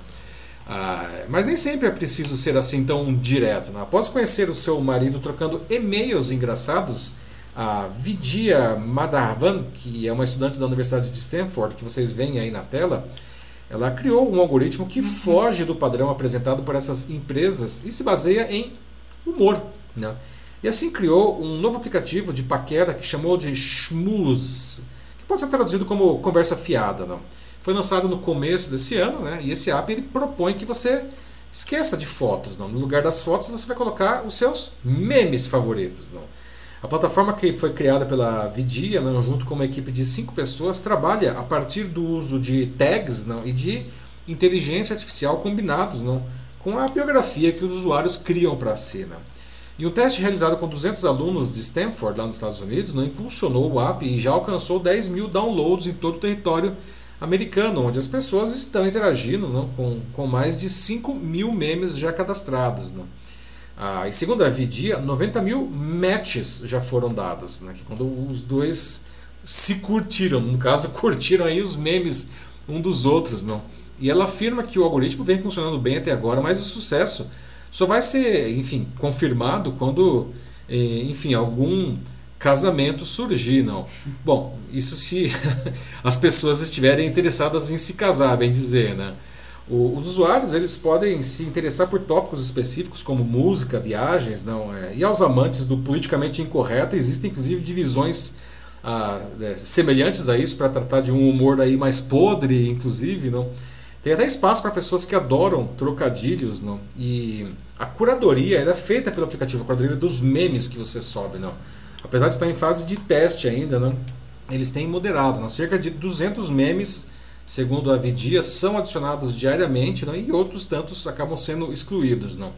Ah, mas nem sempre é preciso ser assim tão direto. Não? Após conhecer o seu marido trocando e-mails engraçados, a Vidya Madhavan, que é uma estudante da Universidade de Stanford, que vocês veem aí na tela, ela criou um algoritmo que foge do padrão apresentado por essas empresas e se baseia em humor. Né? E assim criou um novo aplicativo de paquera que chamou de Schmooze, que pode ser traduzido como conversa fiada. Não? Foi lançado no começo desse ano, né? e esse app ele propõe que você esqueça de fotos. Não? No lugar das fotos, você vai colocar os seus memes favoritos. Não? A plataforma que foi criada pela Vidia, né, junto com uma equipe de cinco pessoas, trabalha a partir do uso de tags não, e de inteligência artificial combinados não, com a biografia que os usuários criam para si. Não. E um teste realizado com 200 alunos de Stanford, lá nos Estados Unidos, não, impulsionou o app e já alcançou 10 mil downloads em todo o território americano, onde as pessoas estão interagindo não, com, com mais de 5 mil memes já cadastrados. Não. Ah, e segundo a Vidia, 90 mil matches já foram dados, né? Que quando os dois se curtiram, no caso, [LAUGHS] curtiram aí os memes um dos outros, não. E ela afirma que o algoritmo vem funcionando bem até agora, mas o sucesso só vai ser, enfim, confirmado quando, eh, enfim, algum casamento surgir, não. Bom, isso se [LAUGHS] as pessoas estiverem interessadas em se casar, bem dizer, né? Os usuários eles podem se interessar por tópicos específicos como música, viagens, não é? E aos amantes do politicamente incorreto existem inclusive divisões ah, é, semelhantes a isso para tratar de um humor aí mais podre, inclusive, não. Tem até espaço para pessoas que adoram trocadilhos, não. E a curadoria é feita pelo aplicativo, a curadoria dos memes que você sobe, não. Apesar de estar em fase de teste ainda, não. Eles têm moderado, não. Cerca de 200 memes segundo a Vidia, são adicionados diariamente não? e outros tantos acabam sendo excluídos. Não?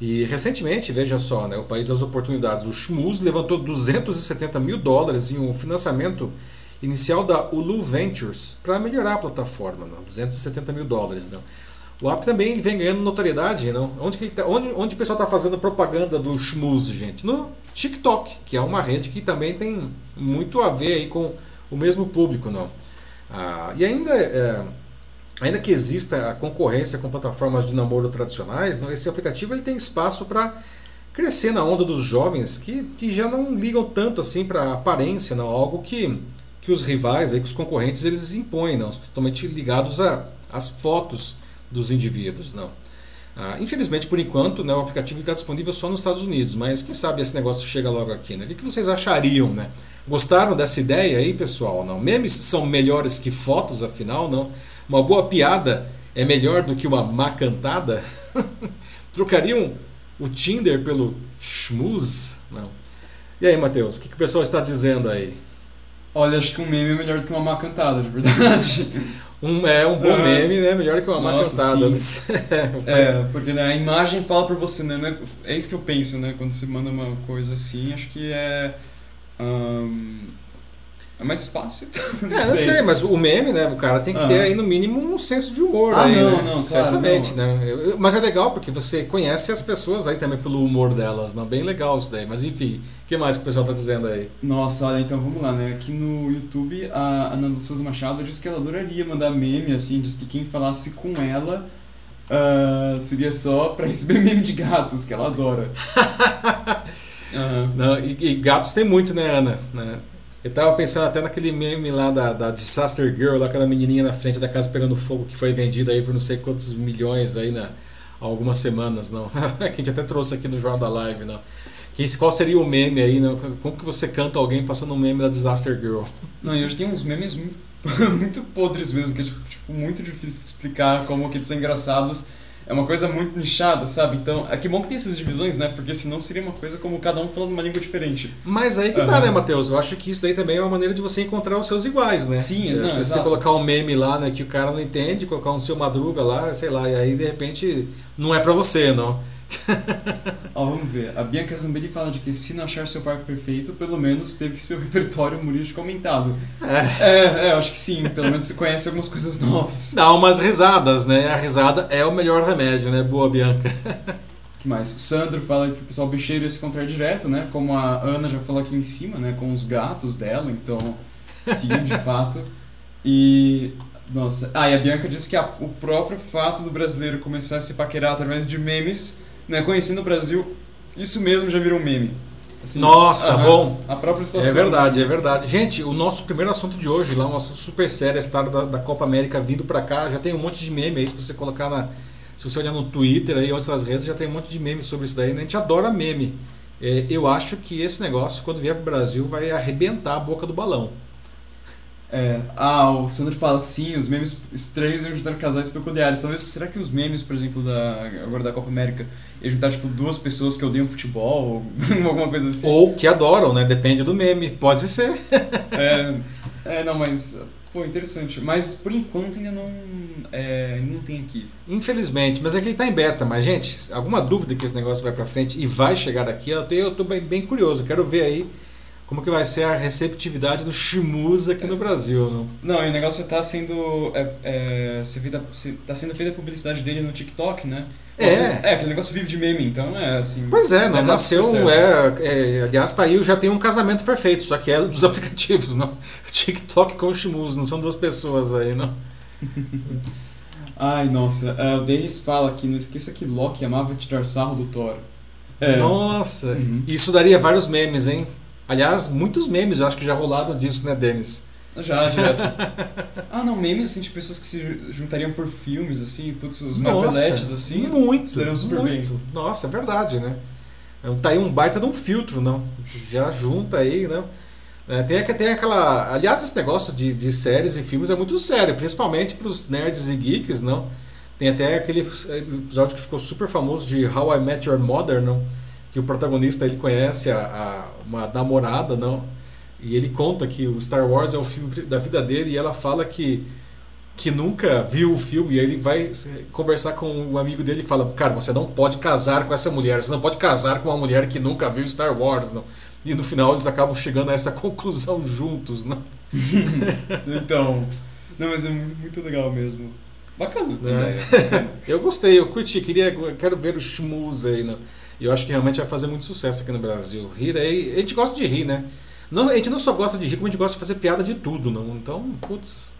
E recentemente, veja só, né, o país das oportunidades, o Schmuz, levantou 270 mil dólares em um financiamento inicial da Ulu Ventures para melhorar a plataforma, não? 270 mil dólares. Não? O app também vem ganhando notoriedade. Não? Onde, que tá, onde, onde o pessoal está fazendo propaganda do Schmuz, gente? No TikTok, que é uma rede que também tem muito a ver aí com o mesmo público. não ah, e ainda, é, ainda que exista a concorrência com plataformas de namoro tradicionais, esse aplicativo ele tem espaço para crescer na onda dos jovens que, que já não ligam tanto assim para aparência, não, algo que, que os rivais, aí, que os concorrentes, eles impõem, não, totalmente ligados às fotos dos indivíduos. Não. Ah, infelizmente, por enquanto, né, o aplicativo está disponível só nos Estados Unidos, mas quem sabe esse negócio chega logo aqui. Né? O que vocês achariam? Né? Gostaram dessa ideia aí, pessoal? Não? Memes são melhores que fotos, afinal, não? Uma boa piada é melhor do que uma má cantada? [LAUGHS] Trocariam o Tinder pelo schmooze? Não. E aí, Matheus, o que, que o pessoal está dizendo aí? Olha, acho que um meme é melhor do que uma má cantada, de verdade. [LAUGHS] Um, é um bom meme, né? Melhor que uma má cantada. é, porque né, a imagem fala por você, né? É isso que eu penso, né? Quando você manda uma coisa assim, acho que é um, é mais fácil. é, [LAUGHS] não sei, mas o meme, né? O cara tem que ter aí no mínimo um senso de humor. Ah, aí, não, né? não, Certamente, claro, não. né? Mas é legal porque você conhece as pessoas aí também pelo humor delas, não? Bem legal isso daí. Mas enfim, o que mais que o pessoal tá dizendo aí? Nossa, olha, então vamos lá, né? Aqui no YouTube, a Ana Souza Machado disse que ela adoraria mandar meme, assim, diz que quem falasse com ela. Uh, seria só pra receber [LAUGHS] meme de gatos, que ela adora. [LAUGHS] Uhum. Não, e, e, gatos tem muito, né, Ana? Né? Eu tava pensando até naquele meme lá da, da Disaster Girl, lá, aquela menininha na frente da casa pegando fogo que foi vendida aí por não sei quantos milhões aí na, há algumas semanas, não. [LAUGHS] que a gente até trouxe aqui no Jornal da Live, não. Que, qual seria o meme aí, não? Como que você canta alguém passando um meme da Disaster Girl? Não, e hoje tem uns memes muito, [LAUGHS] muito podres mesmo, que é tipo, tipo, muito difícil de explicar como que eles são engraçados é uma coisa muito nichada, sabe? Então, é que bom que tem essas divisões, né? Porque senão seria uma coisa como cada um falando uma língua diferente. Mas aí que uhum. tá, né, Matheus? Eu acho que isso daí também é uma maneira de você encontrar os seus iguais, né? Sim, não, Se você colocar um meme lá, né, que o cara não entende, colocar um seu madruga lá, sei lá, e aí de repente não é para você, não. [LAUGHS] Ó, vamos ver. A Bianca Zambelli fala de que se não achar seu parque perfeito, pelo menos teve seu repertório humorístico aumentado. É. é, é, acho que sim. Pelo menos você conhece algumas coisas novas. Dá umas risadas, né? A risada é o melhor remédio, né? Boa, Bianca. [LAUGHS] que mais? O Sandro fala que o pessoal bicheiro ia se encontrar direto, né? Como a Ana já falou aqui em cima, né? Com os gatos dela, então, sim, de [LAUGHS] fato. E nossa, ah, e a Bianca disse que a, o próprio fato do brasileiro começar a se paquerar através de memes né, conhecendo o Brasil, isso mesmo já virou um meme. Assim, Nossa, bom. A própria situação. É verdade, é verdade. Gente, o nosso primeiro assunto de hoje, lá, um assunto super sério, a história da, da Copa América vindo para cá, já tem um monte de meme aí, se você colocar na. Se você olhar no Twitter aí, outras redes, já tem um monte de meme sobre isso daí, né? A gente adora meme. É, eu acho que esse negócio, quando vier pro Brasil, vai arrebentar a boca do balão. É, ah, o Sandro fala sim, os memes estranhos iam juntar casais peculiares. Talvez, será que os memes, por exemplo, da, agora da Copa América, iam juntar tipo duas pessoas que odeiam futebol, ou [LAUGHS] alguma coisa assim? Ou que adoram, né? Depende do meme, pode ser. [LAUGHS] é, é, não, mas, pô, interessante. Mas por enquanto ainda não, é, não tem aqui. Infelizmente, mas é que ele tá em beta. Mas, gente, alguma dúvida que esse negócio vai pra frente e vai chegar daqui, eu, tenho, eu tô bem, bem curioso, quero ver aí como que vai ser a receptividade do Shimusa aqui no Brasil, não? Não, e o negócio tá sendo. É, é, se se, tá sendo feita a publicidade dele no TikTok, né? É. É, aquele negócio vive de meme, então é assim. Pois é, não deve dar nasceu. É, é, aliás, tá aí, já tem um casamento perfeito, só que é dos [LAUGHS] aplicativos, não? TikTok com o Shimusa, não são duas pessoas aí, não? [LAUGHS] Ai, nossa. é, o Denis fala aqui, não esqueça que Loki amava tirar sarro do Thor. É. Nossa, Uhum. isso daria vários memes, hein? Aliás, muitos memes eu acho que já rolaram disso, né, Denis? Já, direto. [LAUGHS] ah, não, memes assim de pessoas que se juntariam por filmes, assim, putz, os Marveletes, assim. Muito, seriam super muito. Nossa, é verdade, né? É, Tá aí um baita de um filtro, não? Já junta aí, né? É, tem, tem aquela. Aliás, esse negócio de, de séries e filmes é muito sério, principalmente para os nerds e geeks, não? Tem até aquele episódio que ficou super famoso de How I Met Your Mother, não? Que o protagonista ele conhece a, a- uma namorada, não? E ele conta que o Star Wars é o filme da vida dele e ela fala que que nunca viu o filme, e aí ele vai conversar com um amigo dele e fala: Cara, você não pode casar com essa mulher, você não pode casar com uma mulher que nunca viu Star Wars, não. E no final eles acabam chegando a essa [LAUGHS] conclusão juntos, não. [LAUGHS] Então. Não, mas é muito, legal mesmo. Bacana. É. bacana. [LAUGHS] Eu gostei, eu curti, queria, quero ver o Schmooze aí, não. E eu acho que realmente vai fazer muito sucesso aqui no Brasil. Rir aí, a gente gosta de rir, né? Não, a gente não só gosta de rir, como a gente gosta de fazer piada de tudo, não. Então, putz,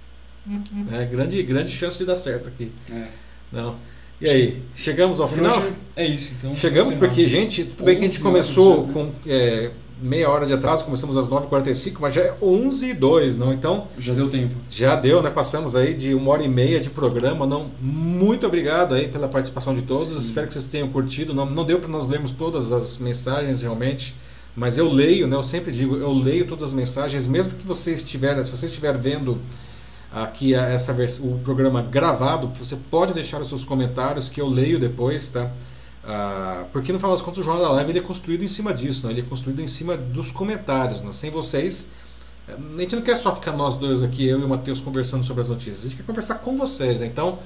é grande, grande chance de dar certo aqui. É. Não. E aí, chegamos ao final? É isso, então. Chegamos porque, gente, tudo bem que a gente 11 começou com é, meia hora de atraso, começamos às 9h45, mas já é 11 e 02 não? Então, Já deu tempo. já deu, né? Passamos aí de uma hora e meia de programa, não? Muito obrigado aí pela participação de todos, Sim. espero que vocês tenham curtido. Não, não deu para nós lermos todas as mensagens realmente, mas eu leio, né? Eu sempre digo, eu leio todas as mensagens, mesmo que você estiver, se você estiver vendo aqui essa o programa gravado, você pode deixar os seus comentários que eu leio depois, tá? Ah, porque no final das contas o Jornal da Live ele é construído em cima disso, né? ele é construído em cima dos comentários. Né? Sem vocês, eh, a gente não quer só ficar nós dois aqui, eu e o Matheus, conversando sobre as notícias, a gente quer conversar com vocês. Né? Então,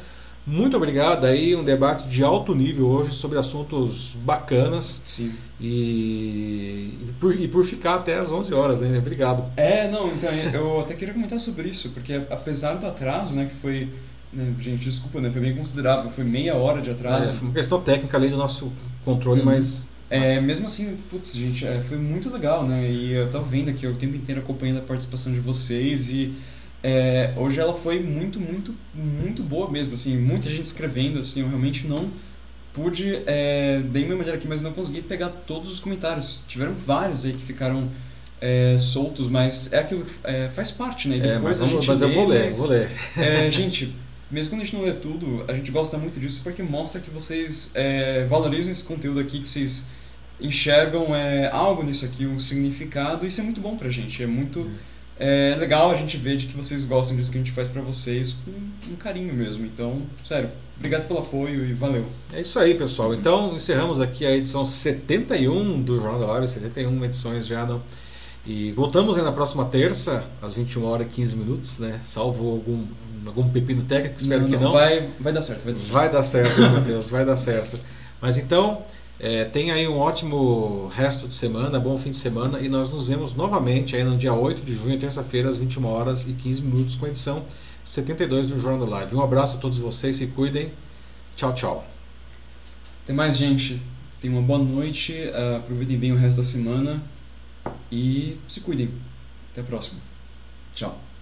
muito obrigado aí, um debate de alto nível hoje sobre assuntos bacanas Sim. e, e, por, e por ficar até às 11 horas, né? Obrigado. É, não, então eu até queria comentar sobre isso, porque apesar do atraso, né, que foi. Né, gente, desculpa, né? Foi bem considerável, foi meia hora de É, atraso. foi uma questão técnica além do nosso controle, Uhum. mas É, mesmo assim, putz, gente, é, foi muito legal, né? E eu tava vendo aqui o tempo inteiro acompanhando a participação de vocês e é, hoje ela foi muito, muito, muito boa mesmo, assim, muita gente escrevendo, assim, eu realmente não pude, é, dei minha maneira aqui, mas não consegui pegar todos os comentários. Tiveram vários aí que ficaram é, soltos, mas é aquilo que é, faz parte, né? E É, depois mas, a gente mas eu vou ler, mas- vou ler. é, gente, [LAUGHS] mesmo quando a gente não lê tudo, a gente gosta muito disso porque mostra que vocês é, valorizam esse conteúdo aqui, que vocês enxergam é, algo nisso aqui, um significado, e isso é muito bom pra gente. É muito é, legal a gente ver de que vocês gostam disso que a gente faz pra vocês com um carinho mesmo. Então, sério, obrigado pelo apoio e valeu. É isso aí, pessoal. Então, encerramos aqui a edição 71 do Jornal da Live, 71 edições já, não? E voltamos na próxima terça, às 21 horas e 15 minutos, né? Salvo algum, algum pepino técnico, espero que não. Vai, vai dar certo, vai dar certo. Vai dar certo, meu Deus, vai dar certo. Mas então, é, tenha aí um ótimo resto de semana, bom fim de semana, e nós nos vemos novamente aí no dia 8 de junho, terça-feira, às 21 horas e 15 minutos, com a edição 72 do Jornal Live. Um abraço a todos vocês, se cuidem. Tchau, tchau. Tem mais, gente. Tenham uma boa noite, ah, aproveitem bem o resto da semana e se cuidem. Até a próxima. Tchau.